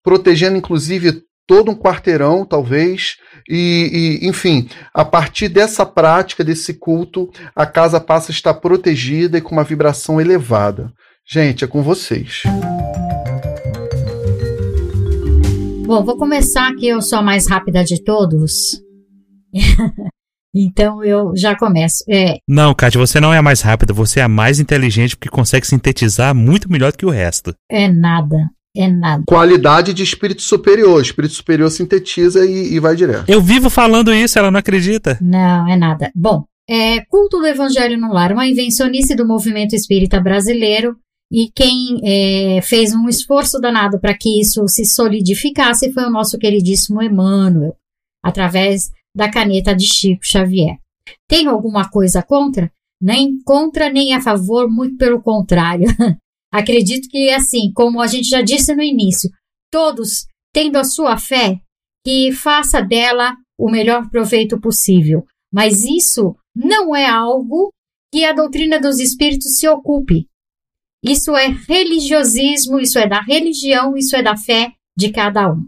protegendo inclusive todo um quarteirão, talvez, e, e, enfim, a partir dessa prática, desse culto, a casa passa a estar protegida e com uma vibração elevada. Gente, é com vocês. Bom, vou começar aqui, eu sou a mais rápida de todos. então eu já começo. É... Não, Kátia, você não é a mais rápida, você é a mais inteligente porque consegue sintetizar muito melhor do que o resto. É nada. É nada. Qualidade de espírito superior. Espírito superior sintetiza e, e vai direto. Eu vivo falando isso, ela não acredita. Não, é nada. Bom, é, culto do Evangelho no Lar, uma invencionice do movimento espírita brasileiro, e quem é, fez um esforço danado para que isso se solidificasse foi o nosso queridíssimo Emmanuel, através da caneta de Chico Xavier. Tenho alguma coisa contra? Nem contra nem a favor, muito pelo contrário. Acredito que, assim, como a gente já disse no início, todos tendo a sua fé, que faça dela o melhor proveito possível. Mas isso não é algo que a doutrina dos espíritos se ocupe. Isso é religiosismo, isso é da religião, isso é da fé de cada um.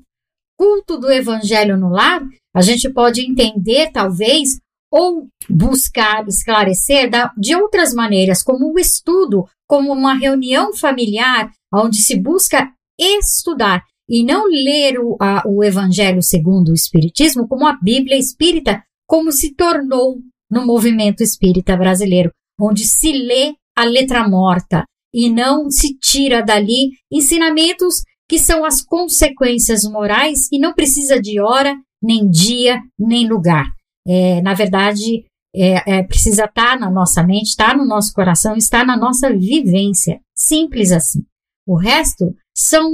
Culto do evangelho no lar, a gente pode entender, talvez, ou buscar esclarecer de outras maneiras, como o estudo, como uma reunião familiar, onde se busca estudar e não ler o, a, o Evangelho segundo o Espiritismo, como a Bíblia Espírita, como se tornou no movimento espírita brasileiro, onde se lê a letra morta, e não se tira dali ensinamentos que são as consequências morais e não precisa de hora, nem dia, nem lugar. É, na verdade, é, é, precisa estar na nossa mente, estar no nosso coração, estar na nossa vivência. Simples assim. O resto são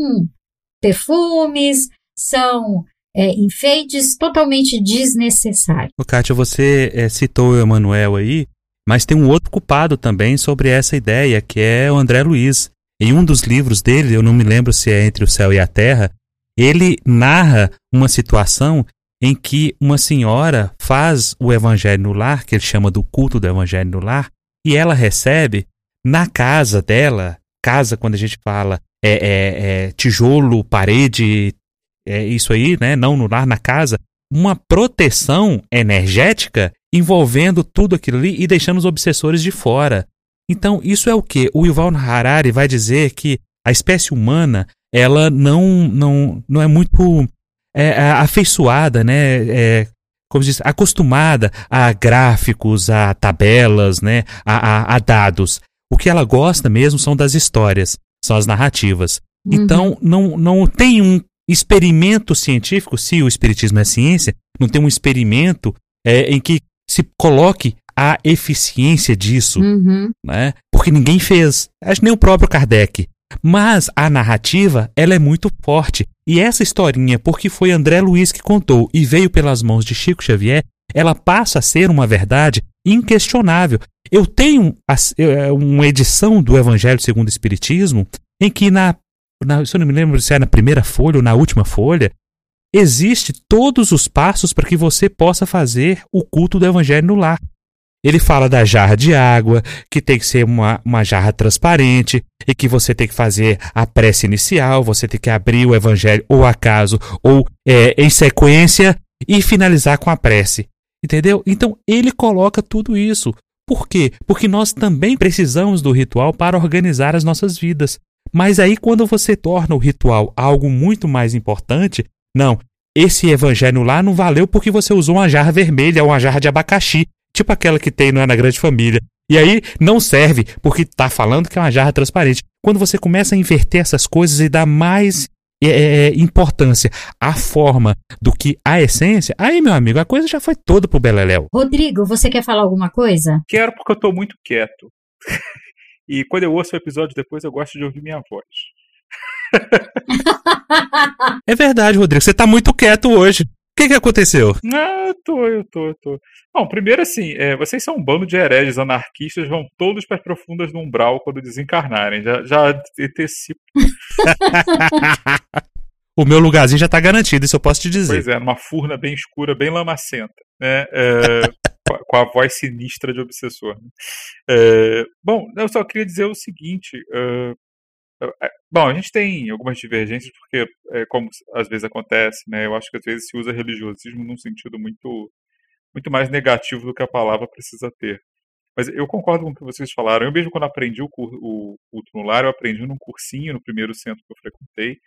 perfumes, são é, enfeites totalmente desnecessários. Kátia, você é, citou o Emanuel aí, mas tem um outro culpado também sobre essa ideia, que é o André Luiz. Em um dos livros dele, eu não me lembro se é Entre o Céu e a Terra, ele narra uma situação em que uma senhora faz o evangelho no lar, que ele chama do culto do evangelho no lar, e ela recebe na casa dela, casa quando a gente fala é, é, é tijolo, parede, é isso aí, né? Não no lar, na casa, uma proteção energética envolvendo tudo aquilo ali e deixando os obsessores de fora. Então, isso é o que? O Yuval Harari vai dizer que a espécie humana, ela não, não, não é muito é, é afeiçoada, né? É, como diz, acostumada a gráficos, a tabelas, né? A, a, a, dados. O que ela gosta mesmo são das histórias, são as narrativas. Uhum. Então, não, não tem um experimento científico, se o espiritismo é ciência, não tem um experimento é, em que se coloque a eficiência disso, uhum. né? Porque ninguém fez, acho nem o próprio Kardec. Mas a narrativa, ela é muito forte. E essa historinha, porque foi André Luiz que contou e veio pelas mãos de Chico Xavier, ela passa a ser uma verdade inquestionável. Eu tenho é, uma edição do Evangelho segundo o Espiritismo em que na, na se eu não me lembro se é na primeira folha ou na última folha, existe todos os passos para que você possa fazer o culto do evangelho no lar. Ele fala da jarra de água, que tem que ser uma, uma jarra transparente, e que você tem que fazer a prece inicial, você tem que abrir o evangelho ou acaso, ou é, em sequência, e finalizar com a prece. Entendeu? Então ele coloca tudo isso. Por quê? Porque nós também precisamos do ritual para organizar as nossas vidas. Mas aí, quando você torna o ritual algo muito mais importante, não, esse evangelho lá não valeu porque você usou uma jarra vermelha ou uma jarra de abacaxi, tipo aquela que tem é, na grande família. E aí não serve porque está falando que é uma jarra transparente. Quando você começa a inverter essas coisas e dar mais é, é, é, importância à forma do que à essência, aí, meu amigo, a coisa já foi toda pro Beleléu. Rodrigo, você quer falar alguma coisa? Quero porque eu tô muito quieto. E quando eu ouço o episódio depois, eu gosto de ouvir minha voz. é verdade, Rodrigo. Você tá muito quieto hoje. O que, que aconteceu? Ah, eu tô, eu tô, eu tô. Bom, primeiro assim, é, vocês são um bando de hereges anarquistas, vão todos para as profundas do umbral quando desencarnarem. Já, já antecipo. o meu lugarzinho já tá garantido, isso eu posso te dizer. Pois é, numa furna bem escura, bem lamacenta, né? É, com a voz sinistra de obsessor. Né? É, bom, eu só queria dizer o seguinte. Uh, bom, a gente tem algumas divergências, porque, é, como às vezes acontece, né? Eu acho que às vezes se usa religiosismo num sentido muito, muito mais negativo do que a palavra precisa ter. Mas eu concordo com o que vocês falaram. Eu mesmo, quando aprendi o, culto no lar, eu aprendi num cursinho no primeiro centro que eu frequentei.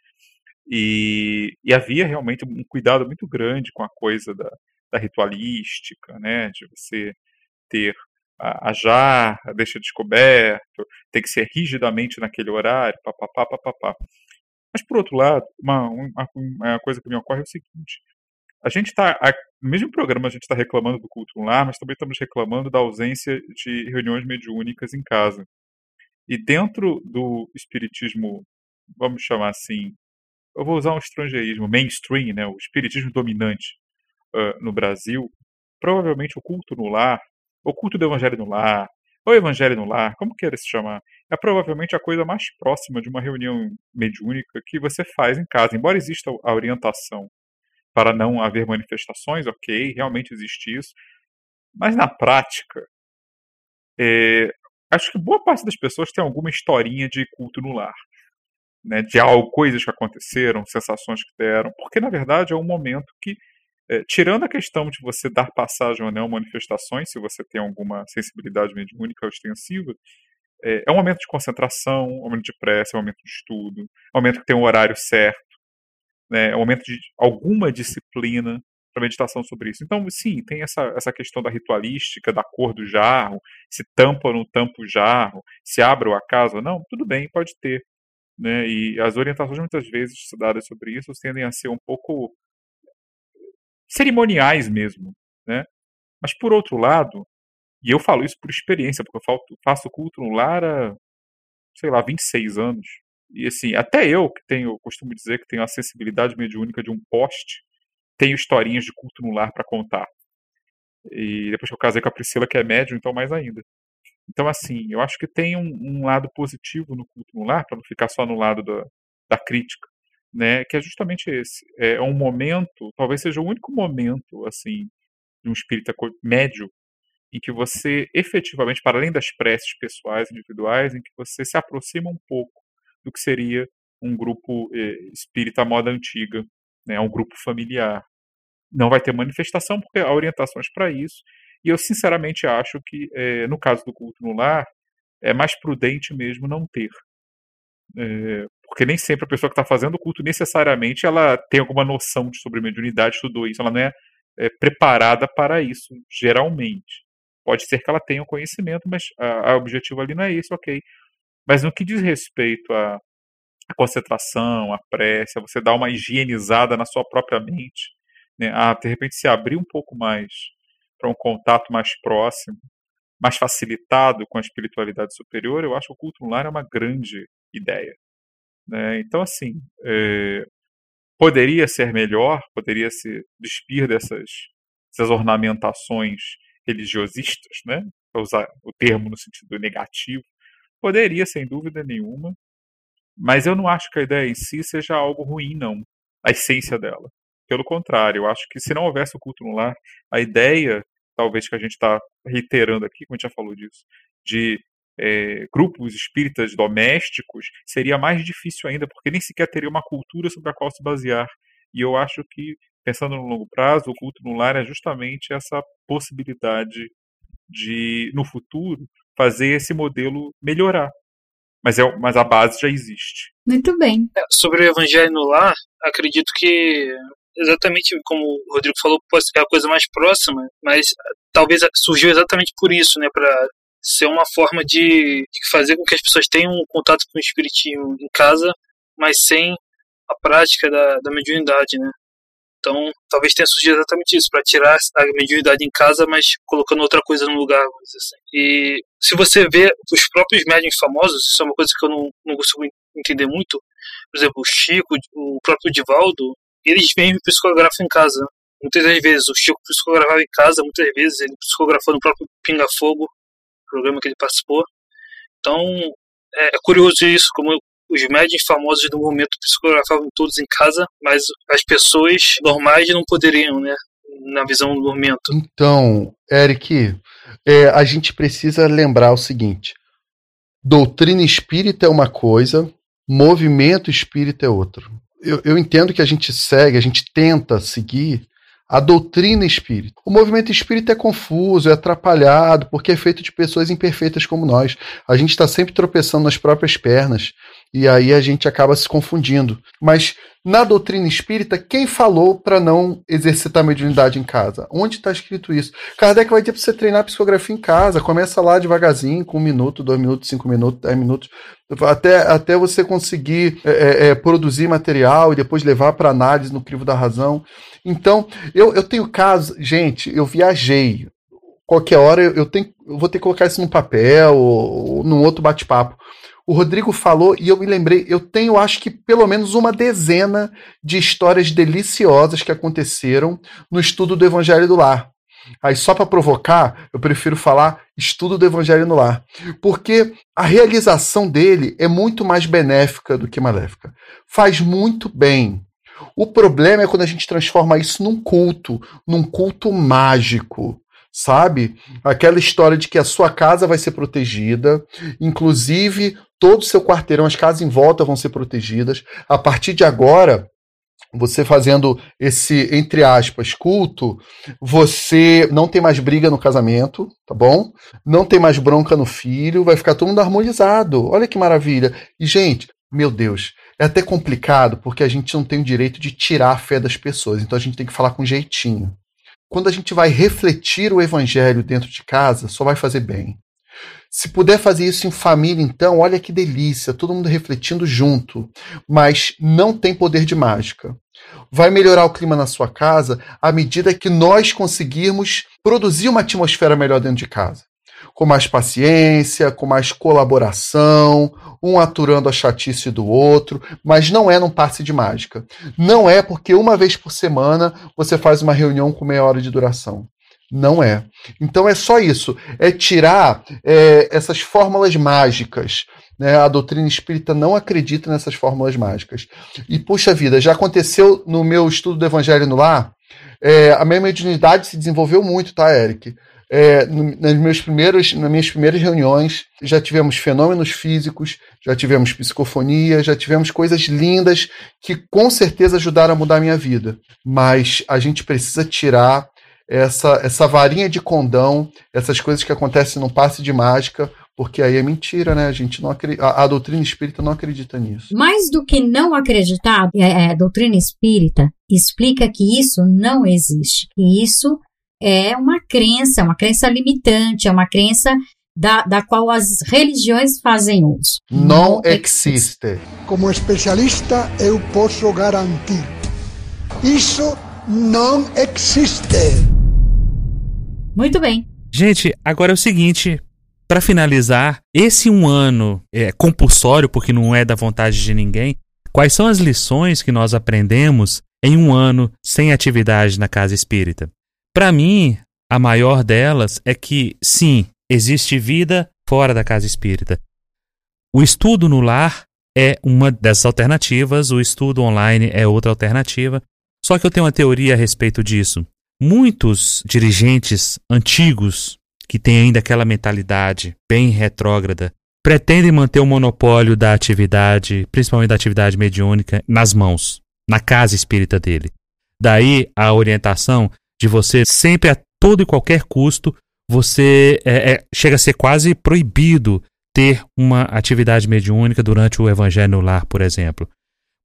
E, e havia realmente um cuidado muito grande com a coisa da, da ritualística, né? De você ter a, a jarra, deixa descoberto, tem que ser rigidamente naquele horário, papapá, papapá. Mas, por outro lado, uma, uma, uma coisa que me ocorre é o seguinte: a gente está, no mesmo programa, a gente está reclamando do culto lar, mas também estamos reclamando da ausência de reuniões mediúnicas em casa. E dentro do espiritismo, vamos chamar assim, eu vou usar um estrangeirismo, mainstream, né, o espiritismo dominante uh, no Brasil, provavelmente o culto no lar, o culto do evangelho no lar, ou evangelho no lar, como queira se chamar, é provavelmente a coisa mais próxima de uma reunião mediúnica que você faz em casa. Embora exista a orientação para não haver manifestações, ok, realmente existe isso. Mas na prática, é, acho que boa parte das pessoas tem alguma historinha de culto no lar. Né, de algo, coisas que aconteceram, sensações que deram, porque na verdade é um momento que, é, tirando a questão de você dar passagem ou não manifestações, se você tem alguma sensibilidade mediúnica ostensiva, é, é um momento de concentração, é um momento de prece, é um momento de estudo, é um momento que tem um horário certo, né, é um momento de alguma disciplina para meditação sobre isso. Então, sim, tem essa, essa questão da ritualística, da cor do jarro, se tampa ou não tampa o jarro, se abre o acaso ou não, tudo bem, pode ter. Né? E as orientações muitas vezes dadas sobre isso tendem a ser um pouco cerimoniais mesmo. Né? Mas, por outro lado, e eu falo isso por experiência, porque eu faço culto no lar há, sei lá, 26 anos. E assim, até eu, que tenho, costumo dizer que tenho a sensibilidade mediúnica de um poste, tenho historinhas de culto no lar para contar. E depois que eu casei com a Priscila, que é médium, então mais ainda. Então, assim, eu acho que tem um, um lado positivo no culto no lar, para não ficar só no lado da, da crítica, né? Que é justamente esse. É um momento, talvez seja o único momento, assim, de um espírita médio em que você efetivamente, para além das preces pessoais, individuais, em que você se aproxima um pouco do que seria um grupo eh, espírita moda antiga, né, um grupo familiar. Não vai ter manifestação porque há orientações para isso. E eu sinceramente acho que, eh, no caso do culto no lar, é mais prudente mesmo não ter. É, porque nem sempre a pessoa que está fazendo o culto necessariamente ela tem alguma noção de sobre mediunidade, estudou isso, ela não é, é, preparada para isso, geralmente. Pode ser que ela tenha o conhecimento, mas o objetivo ali não é esse, ok. Mas no que diz respeito à, à concentração, à prece, a você dar uma higienizada na sua própria mente, né, a de repente se abrir um pouco mais para um contato mais próximo, mais facilitado com a espiritualidade superior, eu acho que o culto lar é uma grande ideia. Né? Então, assim, é, poderia ser melhor, poderia se despir dessas, dessas ornamentações religiosistas, né? para usar o termo no sentido negativo, Poderia, sem dúvida nenhuma, mas eu não acho que a ideia em si seja algo ruim, não. A essência dela. Pelo contrário, eu acho que se não houvesse o culto no lar, a ideia, talvez que a gente está reiterando aqui, como a gente já falou disso, de é, grupos espíritas domésticos, seria mais difícil ainda, porque nem sequer teria uma cultura sobre a qual se basear. E eu acho que, pensando no longo prazo, o culto no lar é justamente essa possibilidade de, no futuro, fazer esse modelo melhorar. Mas, é, mas a base já existe. Muito bem. É, sobre o evangelho no lar, acredito que exatamente como o Rodrigo falou, é a coisa mais próxima, mas talvez surgiu exatamente por isso, né, para ser uma forma de, de, fazer com que as pessoas tenham um contato com o espiritismo em casa, mas sem a prática da, da mediunidade, né? Então, talvez tenha surgido exatamente isso, para tirar a mediunidade em casa, mas colocando outra coisa no lugar, assim. E se você vê os próprios médiums famosos, isso é uma coisa que eu não, não consigo entender muito, por exemplo, o Chico, o próprio Divaldo, eles mesmos psicografam em casa. Muitas das vezes o Chico psicografava em casa, muitas vezes ele psicografou no próprio Pinga Fogo, programa que ele participou. Então, é, é curioso isso, como os médios famosos do momento psicografavam todos em casa, mas as pessoas normais não poderiam, né? Na visão do momento. Então, Eric, é, a gente precisa lembrar o seguinte: doutrina espírita é uma coisa, movimento espírita é outro. Eu, eu entendo que a gente segue, a gente tenta seguir a doutrina espírita. O movimento espírita é confuso, é atrapalhado, porque é feito de pessoas imperfeitas como nós. A gente está sempre tropeçando nas próprias pernas e aí a gente acaba se confundindo. Mas na doutrina espírita, quem falou para não exercitar mediunidade em casa? Onde está escrito isso? Kardec vai dizer para você treinar psicografia em casa. Começa lá devagarzinho, com um minuto, dois minutos, cinco minutos, dez minutos, até, até você conseguir é, é, é produzir material e depois levar para análise no crivo da razão. Então, eu, eu tenho casos, gente, eu viajei. Qualquer hora eu, tenho, eu vou ter que colocar isso num papel ou, ou num outro bate-papo o Rodrigo falou e eu me lembrei, eu tenho acho que pelo menos uma dezena de histórias deliciosas que aconteceram no estudo do Evangelho do Lar. Aí só para provocar, eu prefiro falar estudo do Evangelho no Lar, porque a realização dele é muito mais benéfica do que maléfica. Faz muito bem. O problema é quando a gente transforma isso num culto, num culto mágico sabe? Aquela história de que a sua casa vai ser protegida, inclusive todo o seu quarteirão, as casas em volta vão ser protegidas. A partir de agora, você fazendo esse, entre aspas, culto, você não tem mais briga no casamento, tá bom? Não tem mais bronca no filho, vai ficar todo mundo harmonizado. Olha que maravilha. E, gente, meu Deus, é até complicado porque a gente não tem o direito de tirar a fé das pessoas, então a gente tem que falar com jeitinho quando a gente vai refletir o evangelho dentro de casa, só vai fazer bem. Se puder fazer isso em família, então, olha que delícia, todo mundo refletindo junto, mas não tem poder de mágica. Vai melhorar o clima na sua casa à medida que nós conseguirmos produzir uma atmosfera melhor dentro de casa com mais paciência, com mais colaboração, um aturando a chatice do outro, mas não é num passe de mágica. Não é porque uma vez por semana você faz uma reunião com meia hora de duração. Não é. Então é só isso. É tirar é, essas fórmulas mágicas. Né? A doutrina espírita não acredita nessas fórmulas mágicas. E, puxa vida, já aconteceu no meu estudo do Evangelho no Lar. É, a minha mediunidade se desenvolveu muito, tá, Eric? É, nas, meus primeiros, nas minhas primeiras reuniões, já tivemos fenômenos físicos, já tivemos psicofonia, já tivemos coisas lindas que com certeza ajudaram a mudar a minha vida. Mas a gente precisa tirar essa, essa varinha de condão, essas coisas que acontecem num passe de mágica, porque aí é mentira, né? A gente não acredita, a, a, doutrina espírita não acredita nisso. Mais do que não acreditar, é, é, a doutrina espírita explica que isso não existe, que isso é uma crença, é uma crença limitante, é uma crença da, da qual as religiões fazem uso. Não, existe. Como especialista, eu posso garantir: isso não existe. Muito bem. Gente, agora é o seguinte. Para finalizar, esse um ano é compulsório, porque não é da vontade de ninguém. Quais são as lições que nós aprendemos em um ano sem atividade na casa espírita? Para mim, a maior delas é que, sim, existe vida fora da casa espírita. O estudo no lar é uma dessas alternativas, o estudo online é outra alternativa. Só que eu tenho uma teoria a respeito disso. Muitos dirigentes antigos, que têm ainda aquela mentalidade bem retrógrada, pretendem manter o monopólio da atividade, principalmente da atividade mediúnica, nas mãos, na casa espírita dele. Daí a orientação de você sempre a todo e qualquer custo, você é, é, chega a ser quase proibido ter uma atividade mediúnica durante o Evangelho no Lar, por exemplo.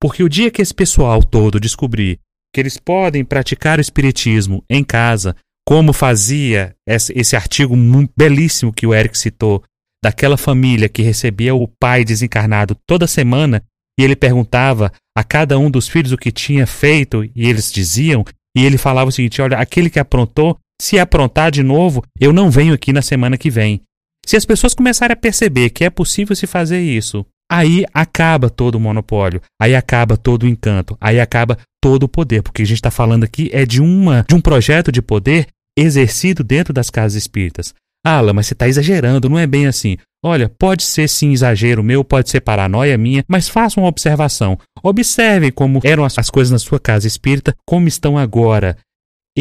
Porque o dia que esse pessoal todo descobrir que eles podem praticar o Espiritismo em casa, como fazia esse artigo belíssimo que o Eric citou, daquela família que recebia o pai desencarnado toda semana e ele perguntava a cada um dos filhos o que tinha feito e eles diziam, e ele falava o seguinte: olha, aquele que aprontou, se aprontar de novo, eu não venho aqui na semana que vem. Se as pessoas começarem a perceber que é possível se fazer isso, aí acaba todo o monopólio, aí acaba todo o encanto, aí acaba todo o poder, porque a gente está falando aqui é de uma de um projeto de poder exercido dentro das casas espíritas. Alan, mas você está exagerando, não é bem assim. Olha, pode ser sim exagero meu, pode ser paranoia minha, mas faça uma observação. Observe como eram as coisas na sua casa espírita, como estão agora.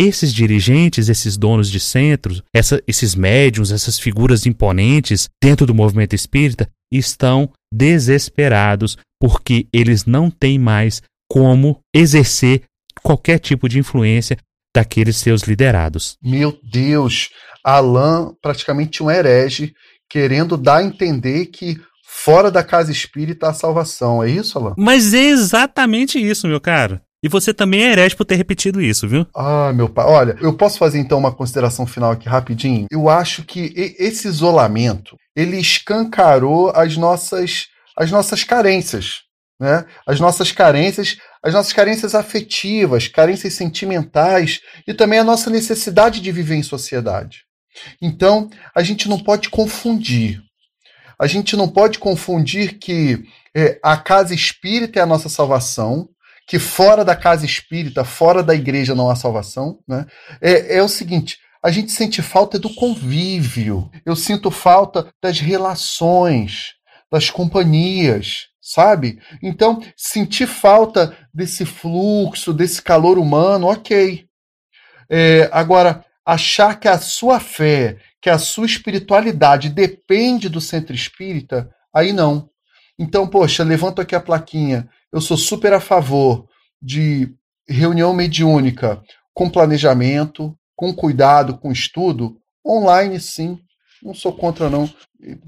Esses dirigentes, esses donos de centros, essa, esses médiums, essas figuras imponentes dentro do movimento espírita estão desesperados porque eles não têm mais como exercer qualquer tipo de influência daqueles seus liderados. Meu Deus, Alain praticamente um herege querendo dar a entender que fora da casa espírita há salvação. É isso, Alain? Mas é exatamente isso, meu caro. E você também é herege por ter repetido isso, viu? Ah, meu pai. Olha, eu posso fazer então uma consideração final aqui rapidinho? Eu acho que esse isolamento, ele escancarou as nossas, as nossas carências, né? As nossas carências, as nossas carências afetivas, carências sentimentais e também a nossa necessidade de viver em sociedade. Então, a gente não pode confundir. A gente não pode confundir que é, a casa espírita é a nossa salvação, que fora da casa espírita, fora da igreja não há salvação. Né? É, é o seguinte: a gente sente falta do convívio, eu sinto falta das relações, das companhias, sabe? Então, sentir falta desse fluxo, desse calor humano, ok. É, agora, achar que a sua fé, que a sua espiritualidade depende do centro espírita, aí não. Então, poxa, levanto aqui a plaquinha. Eu sou super a favor de reunião mediúnica com planejamento, com cuidado, com estudo. Online, sim. Não sou contra, não.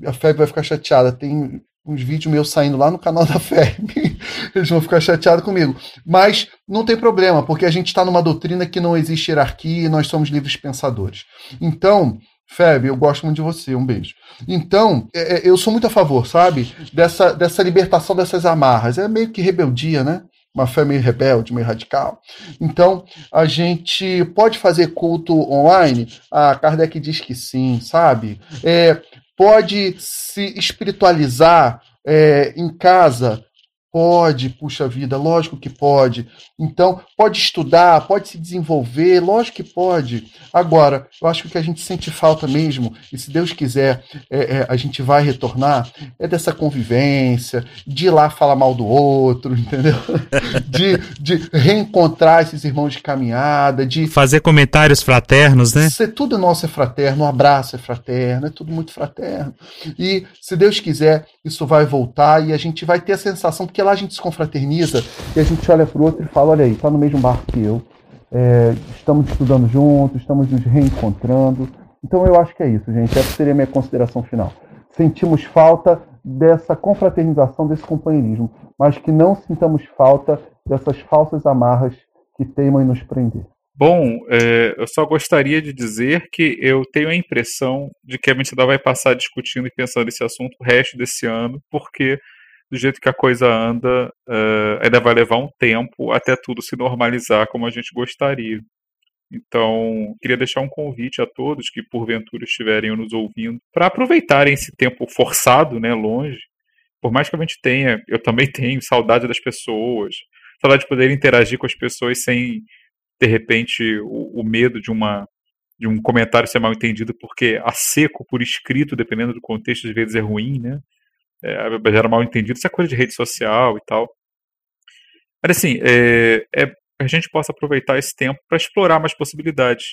A FEB vai ficar chateada. Tem uns vídeos meus saindo lá no canal da FEB. Eles vão ficar chateados comigo. Mas não tem problema, porque a gente está numa doutrina que não existe hierarquia e nós somos livres pensadores. Então, Feb, eu gosto muito de você, um beijo. Então, é, é, eu sou muito a favor, sabe? Dessa, dessa libertação dessas amarras. É meio que rebeldia, né? Uma fé meio rebelde, meio radical. Então, a gente pode fazer culto online? A Kardec diz que sim, sabe? É, pode se espiritualizar é, em casa? Pode, puxa vida, lógico que pode. Então, pode estudar, pode se desenvolver, lógico que pode. Agora, eu acho que o que a gente sente falta mesmo, e se Deus quiser, é, é, a gente vai retornar, é dessa convivência, de ir lá falar mal do outro, entendeu? De, de reencontrar esses irmãos de caminhada, de. Fazer comentários fraternos, né? Ser tudo nosso é fraterno, um abraço é fraterno, é tudo muito fraterno. E, se Deus quiser, isso vai voltar e a gente vai ter a sensação, porque lá a gente se confraterniza e a gente olha para o outro e fala: olha aí, está no mesmo barco que eu, é, estamos estudando juntos, estamos nos reencontrando. Então eu acho que é isso, gente. Essa seria a minha consideração final. Sentimos falta dessa confraternização, desse companheirismo, mas que não sintamos falta dessas falsas amarras que teimam em nos prender. Bom, é, eu só gostaria de dizer que eu tenho a impressão de que a Mentidão vai passar discutindo e pensando esse assunto o resto desse ano, porque do jeito que a coisa anda, uh, ainda vai levar um tempo até tudo se normalizar como a gente gostaria. Então, queria deixar um convite a todos que porventura estiverem nos ouvindo para aproveitarem esse tempo forçado, né, longe. Por mais que a gente tenha, eu também tenho saudade das pessoas, saudade de poder interagir com as pessoas sem, de repente, o, o medo de uma de um comentário ser mal entendido, porque a seco, por escrito, dependendo do contexto, às vezes é ruim, né? É, gera mal entendido, isso é coisa de rede social e tal. Mas assim, é, é a gente possa aproveitar esse tempo para explorar mais possibilidades.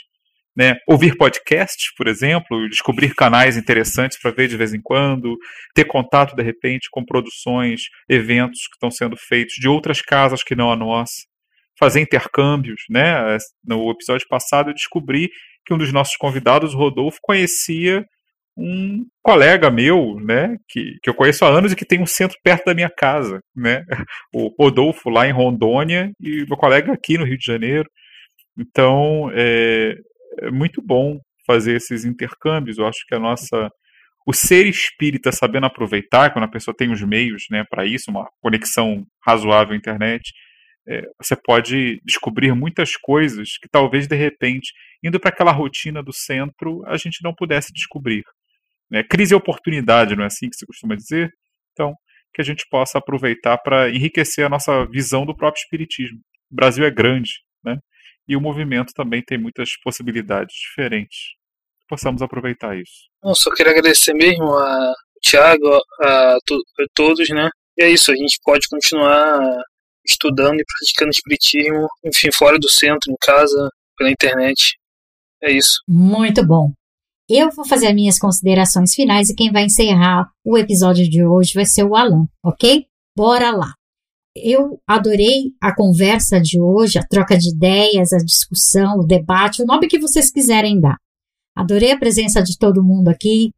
Né? Ouvir podcasts, por exemplo, descobrir canais interessantes para ver de vez em quando, ter contato de repente com produções, eventos que estão sendo feitos de outras casas que não a nossa, fazer intercâmbios. Né? No episódio passado eu descobri que um dos nossos convidados, Rodolfo, conhecia um colega meu, né, que, que eu conheço há anos e que tem um centro perto da minha casa, né, o Rodolfo lá em Rondônia e meu colega aqui no Rio de Janeiro. Então, é, é muito bom fazer esses intercâmbios. Eu acho que a nossa o ser espírita sabendo aproveitar, quando a pessoa tem os meios né, para isso, uma conexão razoável à internet, é, você pode descobrir muitas coisas que talvez de repente, indo para aquela rotina do centro, a gente não pudesse descobrir. Né? Crise e oportunidade, não é assim que se costuma dizer? Então, que a gente possa aproveitar para enriquecer a nossa visão do próprio espiritismo. O Brasil é grande, né? E o movimento também tem muitas possibilidades diferentes. possamos aproveitar isso. Eu só queria agradecer mesmo a Thiago, a, a, todos, né? E é isso, a gente pode continuar estudando e praticando espiritismo, enfim, fora do centro, em casa, pela internet. É isso. Muito bom. Eu vou fazer as minhas considerações finais e quem vai encerrar o episódio de hoje vai ser o Alan, ok? Bora lá. Eu adorei a conversa de hoje, a troca de ideias, a discussão, o debate, o nome que vocês quiserem dar. Adorei a presença de todo mundo aqui.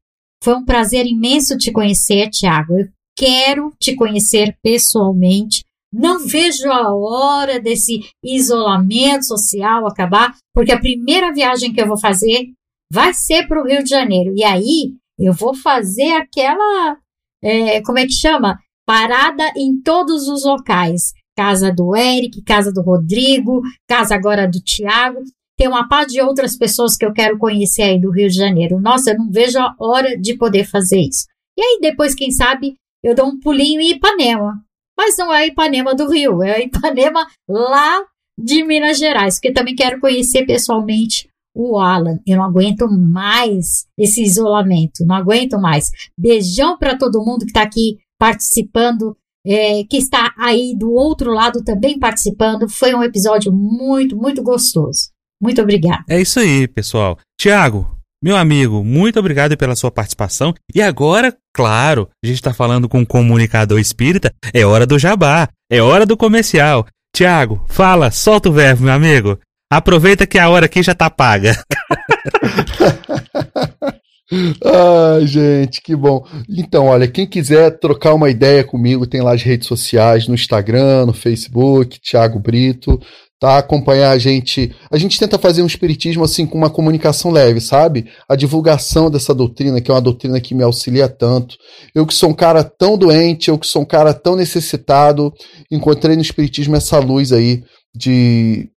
Foi um prazer imenso te conhecer, Tiago. Eu quero te conhecer pessoalmente. Não vejo a hora desse isolamento social acabar, porque a primeira viagem que eu vou fazer vai ser para o Rio de Janeiro. E aí eu vou fazer aquela, é, como é que chama? Parada em todos os locais. Casa do Eric, casa do Rodrigo, casa agora do Tiago. Tem uma parte de outras pessoas que eu quero conhecer aí do Rio de Janeiro. Nossa, eu não vejo a hora de poder fazer isso. E aí depois, quem sabe, eu dou um pulinho em Ipanema. Mas não é Ipanema do Rio, é Ipanema lá de Minas Gerais, porque também quero conhecer pessoalmente o Alan. Eu não aguento mais esse isolamento, não aguento mais. Beijão para todo mundo que está aqui participando, é, que está aí do outro lado também participando. Foi um episódio muito, muito gostoso. Muito obrigada. É isso aí, pessoal. Tiago, meu amigo, muito obrigado pela sua participação. E agora, claro, a gente está falando com um comunicador espírita, é hora do jabá, é hora do comercial. Tiago, fala, solta o verbo, meu amigo. Aproveita que a hora aqui já tá paga. Ai, gente, que bom. Então, olha, quem quiser trocar uma ideia comigo, tem lá as redes sociais, no Instagram, no Facebook, Thiago Brito, tá? Acompanhar a gente. A gente tenta fazer um espiritismo assim com uma comunicação leve, sabe? A divulgação dessa doutrina, que é uma doutrina que me auxilia tanto. Eu que sou um cara tão doente, eu que sou um cara tão necessitado, encontrei no espiritismo essa luz aí de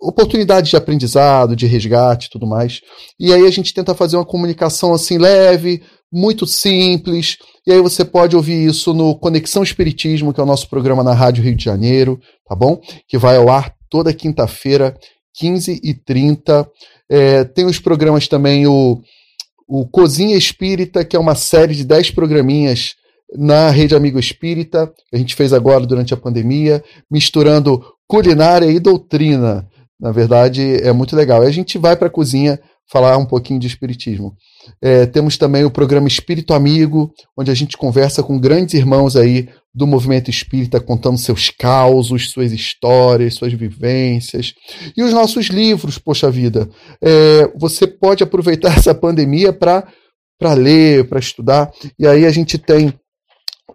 oportunidades de aprendizado, de resgate e tudo mais. E aí a gente tenta fazer uma comunicação assim leve, muito simples. E aí você pode ouvir isso no Conexão Espiritismo, que é o nosso programa na Rádio Rio de Janeiro, tá bom? Que vai ao ar toda quinta-feira, 15h30. É, tem os programas também, o, o Cozinha Espírita, que é uma série de 10 programinhas na Rede Amigo Espírita, que a gente fez agora durante a pandemia, misturando culinária e doutrina. Na verdade, é muito legal. E a gente vai para a cozinha falar um pouquinho de espiritismo. É, temos também o programa Espírito Amigo, onde a gente conversa com grandes irmãos aí do movimento espírita, contando seus causos, suas histórias, suas vivências. E os nossos livros, poxa vida. É, você pode aproveitar essa pandemia para ler, para estudar. E aí a gente tem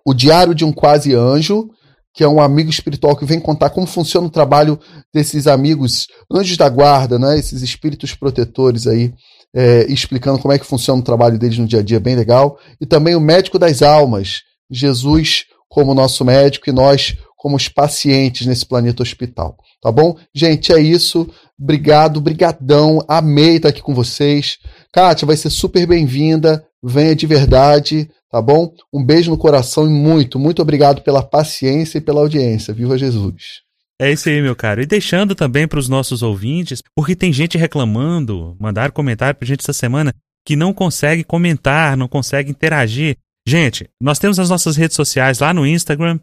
o Diário de um Quase Anjo, que é um amigo espiritual que vem contar como funciona o trabalho desses amigos anjos da guarda, né? esses espíritos protetores aí, é, explicando como é que funciona o trabalho deles no dia a dia, bem legal. E também o médico das almas, Jesus como nosso médico e nós como os pacientes nesse planeta hospital. Tá bom? Gente, é isso. Obrigado, brigadão. Amei estar aqui com vocês. Kátia, vai ser super bem-vinda. Venha de verdade tá bom? Um beijo no coração e muito, muito obrigado pela paciência e pela audiência. Viva Jesus! É isso aí, meu caro. E deixando também para os nossos ouvintes, porque tem gente reclamando, mandar comentário para gente essa semana que não consegue comentar, não consegue interagir. Gente, nós temos as nossas redes sociais lá no Instagram,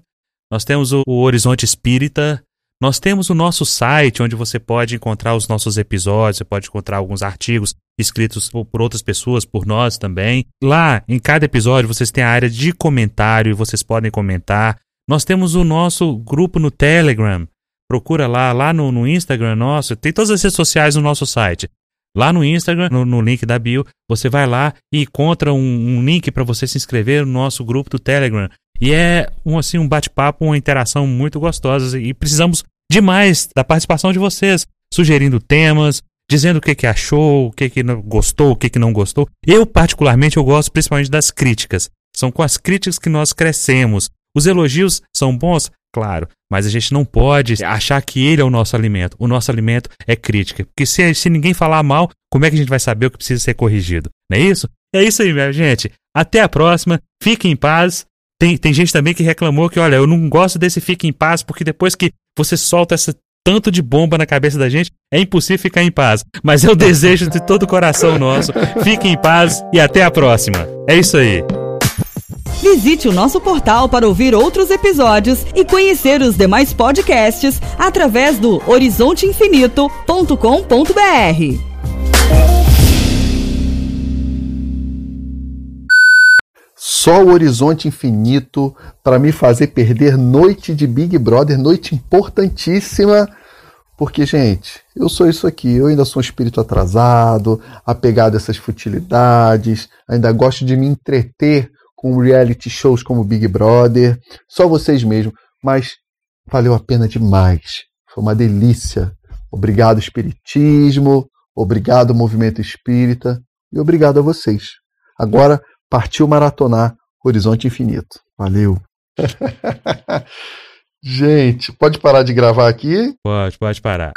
nós temos o Horizonte Espírita, nós temos o nosso site onde você pode encontrar os nossos episódios, você pode encontrar alguns artigos escritos por outras pessoas, por nós também. Lá, em cada episódio, vocês têm a área de comentário e vocês podem comentar. Nós temos o nosso grupo no Telegram. Procura lá, lá no, no Instagram nosso. Tem todas as redes sociais no nosso site. Lá no Instagram, no, no link da bio, você vai lá e encontra um, um link para você se inscrever no nosso grupo do Telegram. E é um assim um bate-papo, uma interação muito gostosa e precisamos demais da participação de vocês, sugerindo temas, dizendo o que, que achou, o que, que gostou, o que, que não gostou. Eu, particularmente, eu gosto principalmente das críticas. São com as críticas que nós crescemos. Os elogios são bons? Claro, mas a gente não pode achar que ele é o nosso alimento. O nosso alimento é crítica. Porque se, se ninguém falar mal, como é que a gente vai saber o que precisa ser corrigido? Não é isso? É isso aí, minha gente. Até a próxima. Fiquem em paz. Tem, tem gente também que reclamou que, olha, eu não gosto desse fique em paz, porque depois que você solta essa tanto de bomba na cabeça da gente, é impossível ficar em paz. Mas o desejo de todo o coração nosso. Fiquem em paz e até a próxima. É isso aí. Visite o nosso portal para ouvir outros episódios e conhecer os demais podcasts através do horizonteinfinito.com.br. Só o horizonte infinito para me fazer perder noite de Big Brother, noite importantíssima. Porque, gente, eu sou isso aqui, eu ainda sou um espírito atrasado, apegado a essas futilidades, ainda gosto de me entreter com reality shows como Big Brother, só vocês mesmo, mas valeu a pena demais. Foi uma delícia. Obrigado, Espiritismo, obrigado, Movimento Espírita, e obrigado a vocês. Agora partiu maratonar Horizonte Infinito. Valeu! Gente, pode parar de gravar aqui? Pode, pode parar.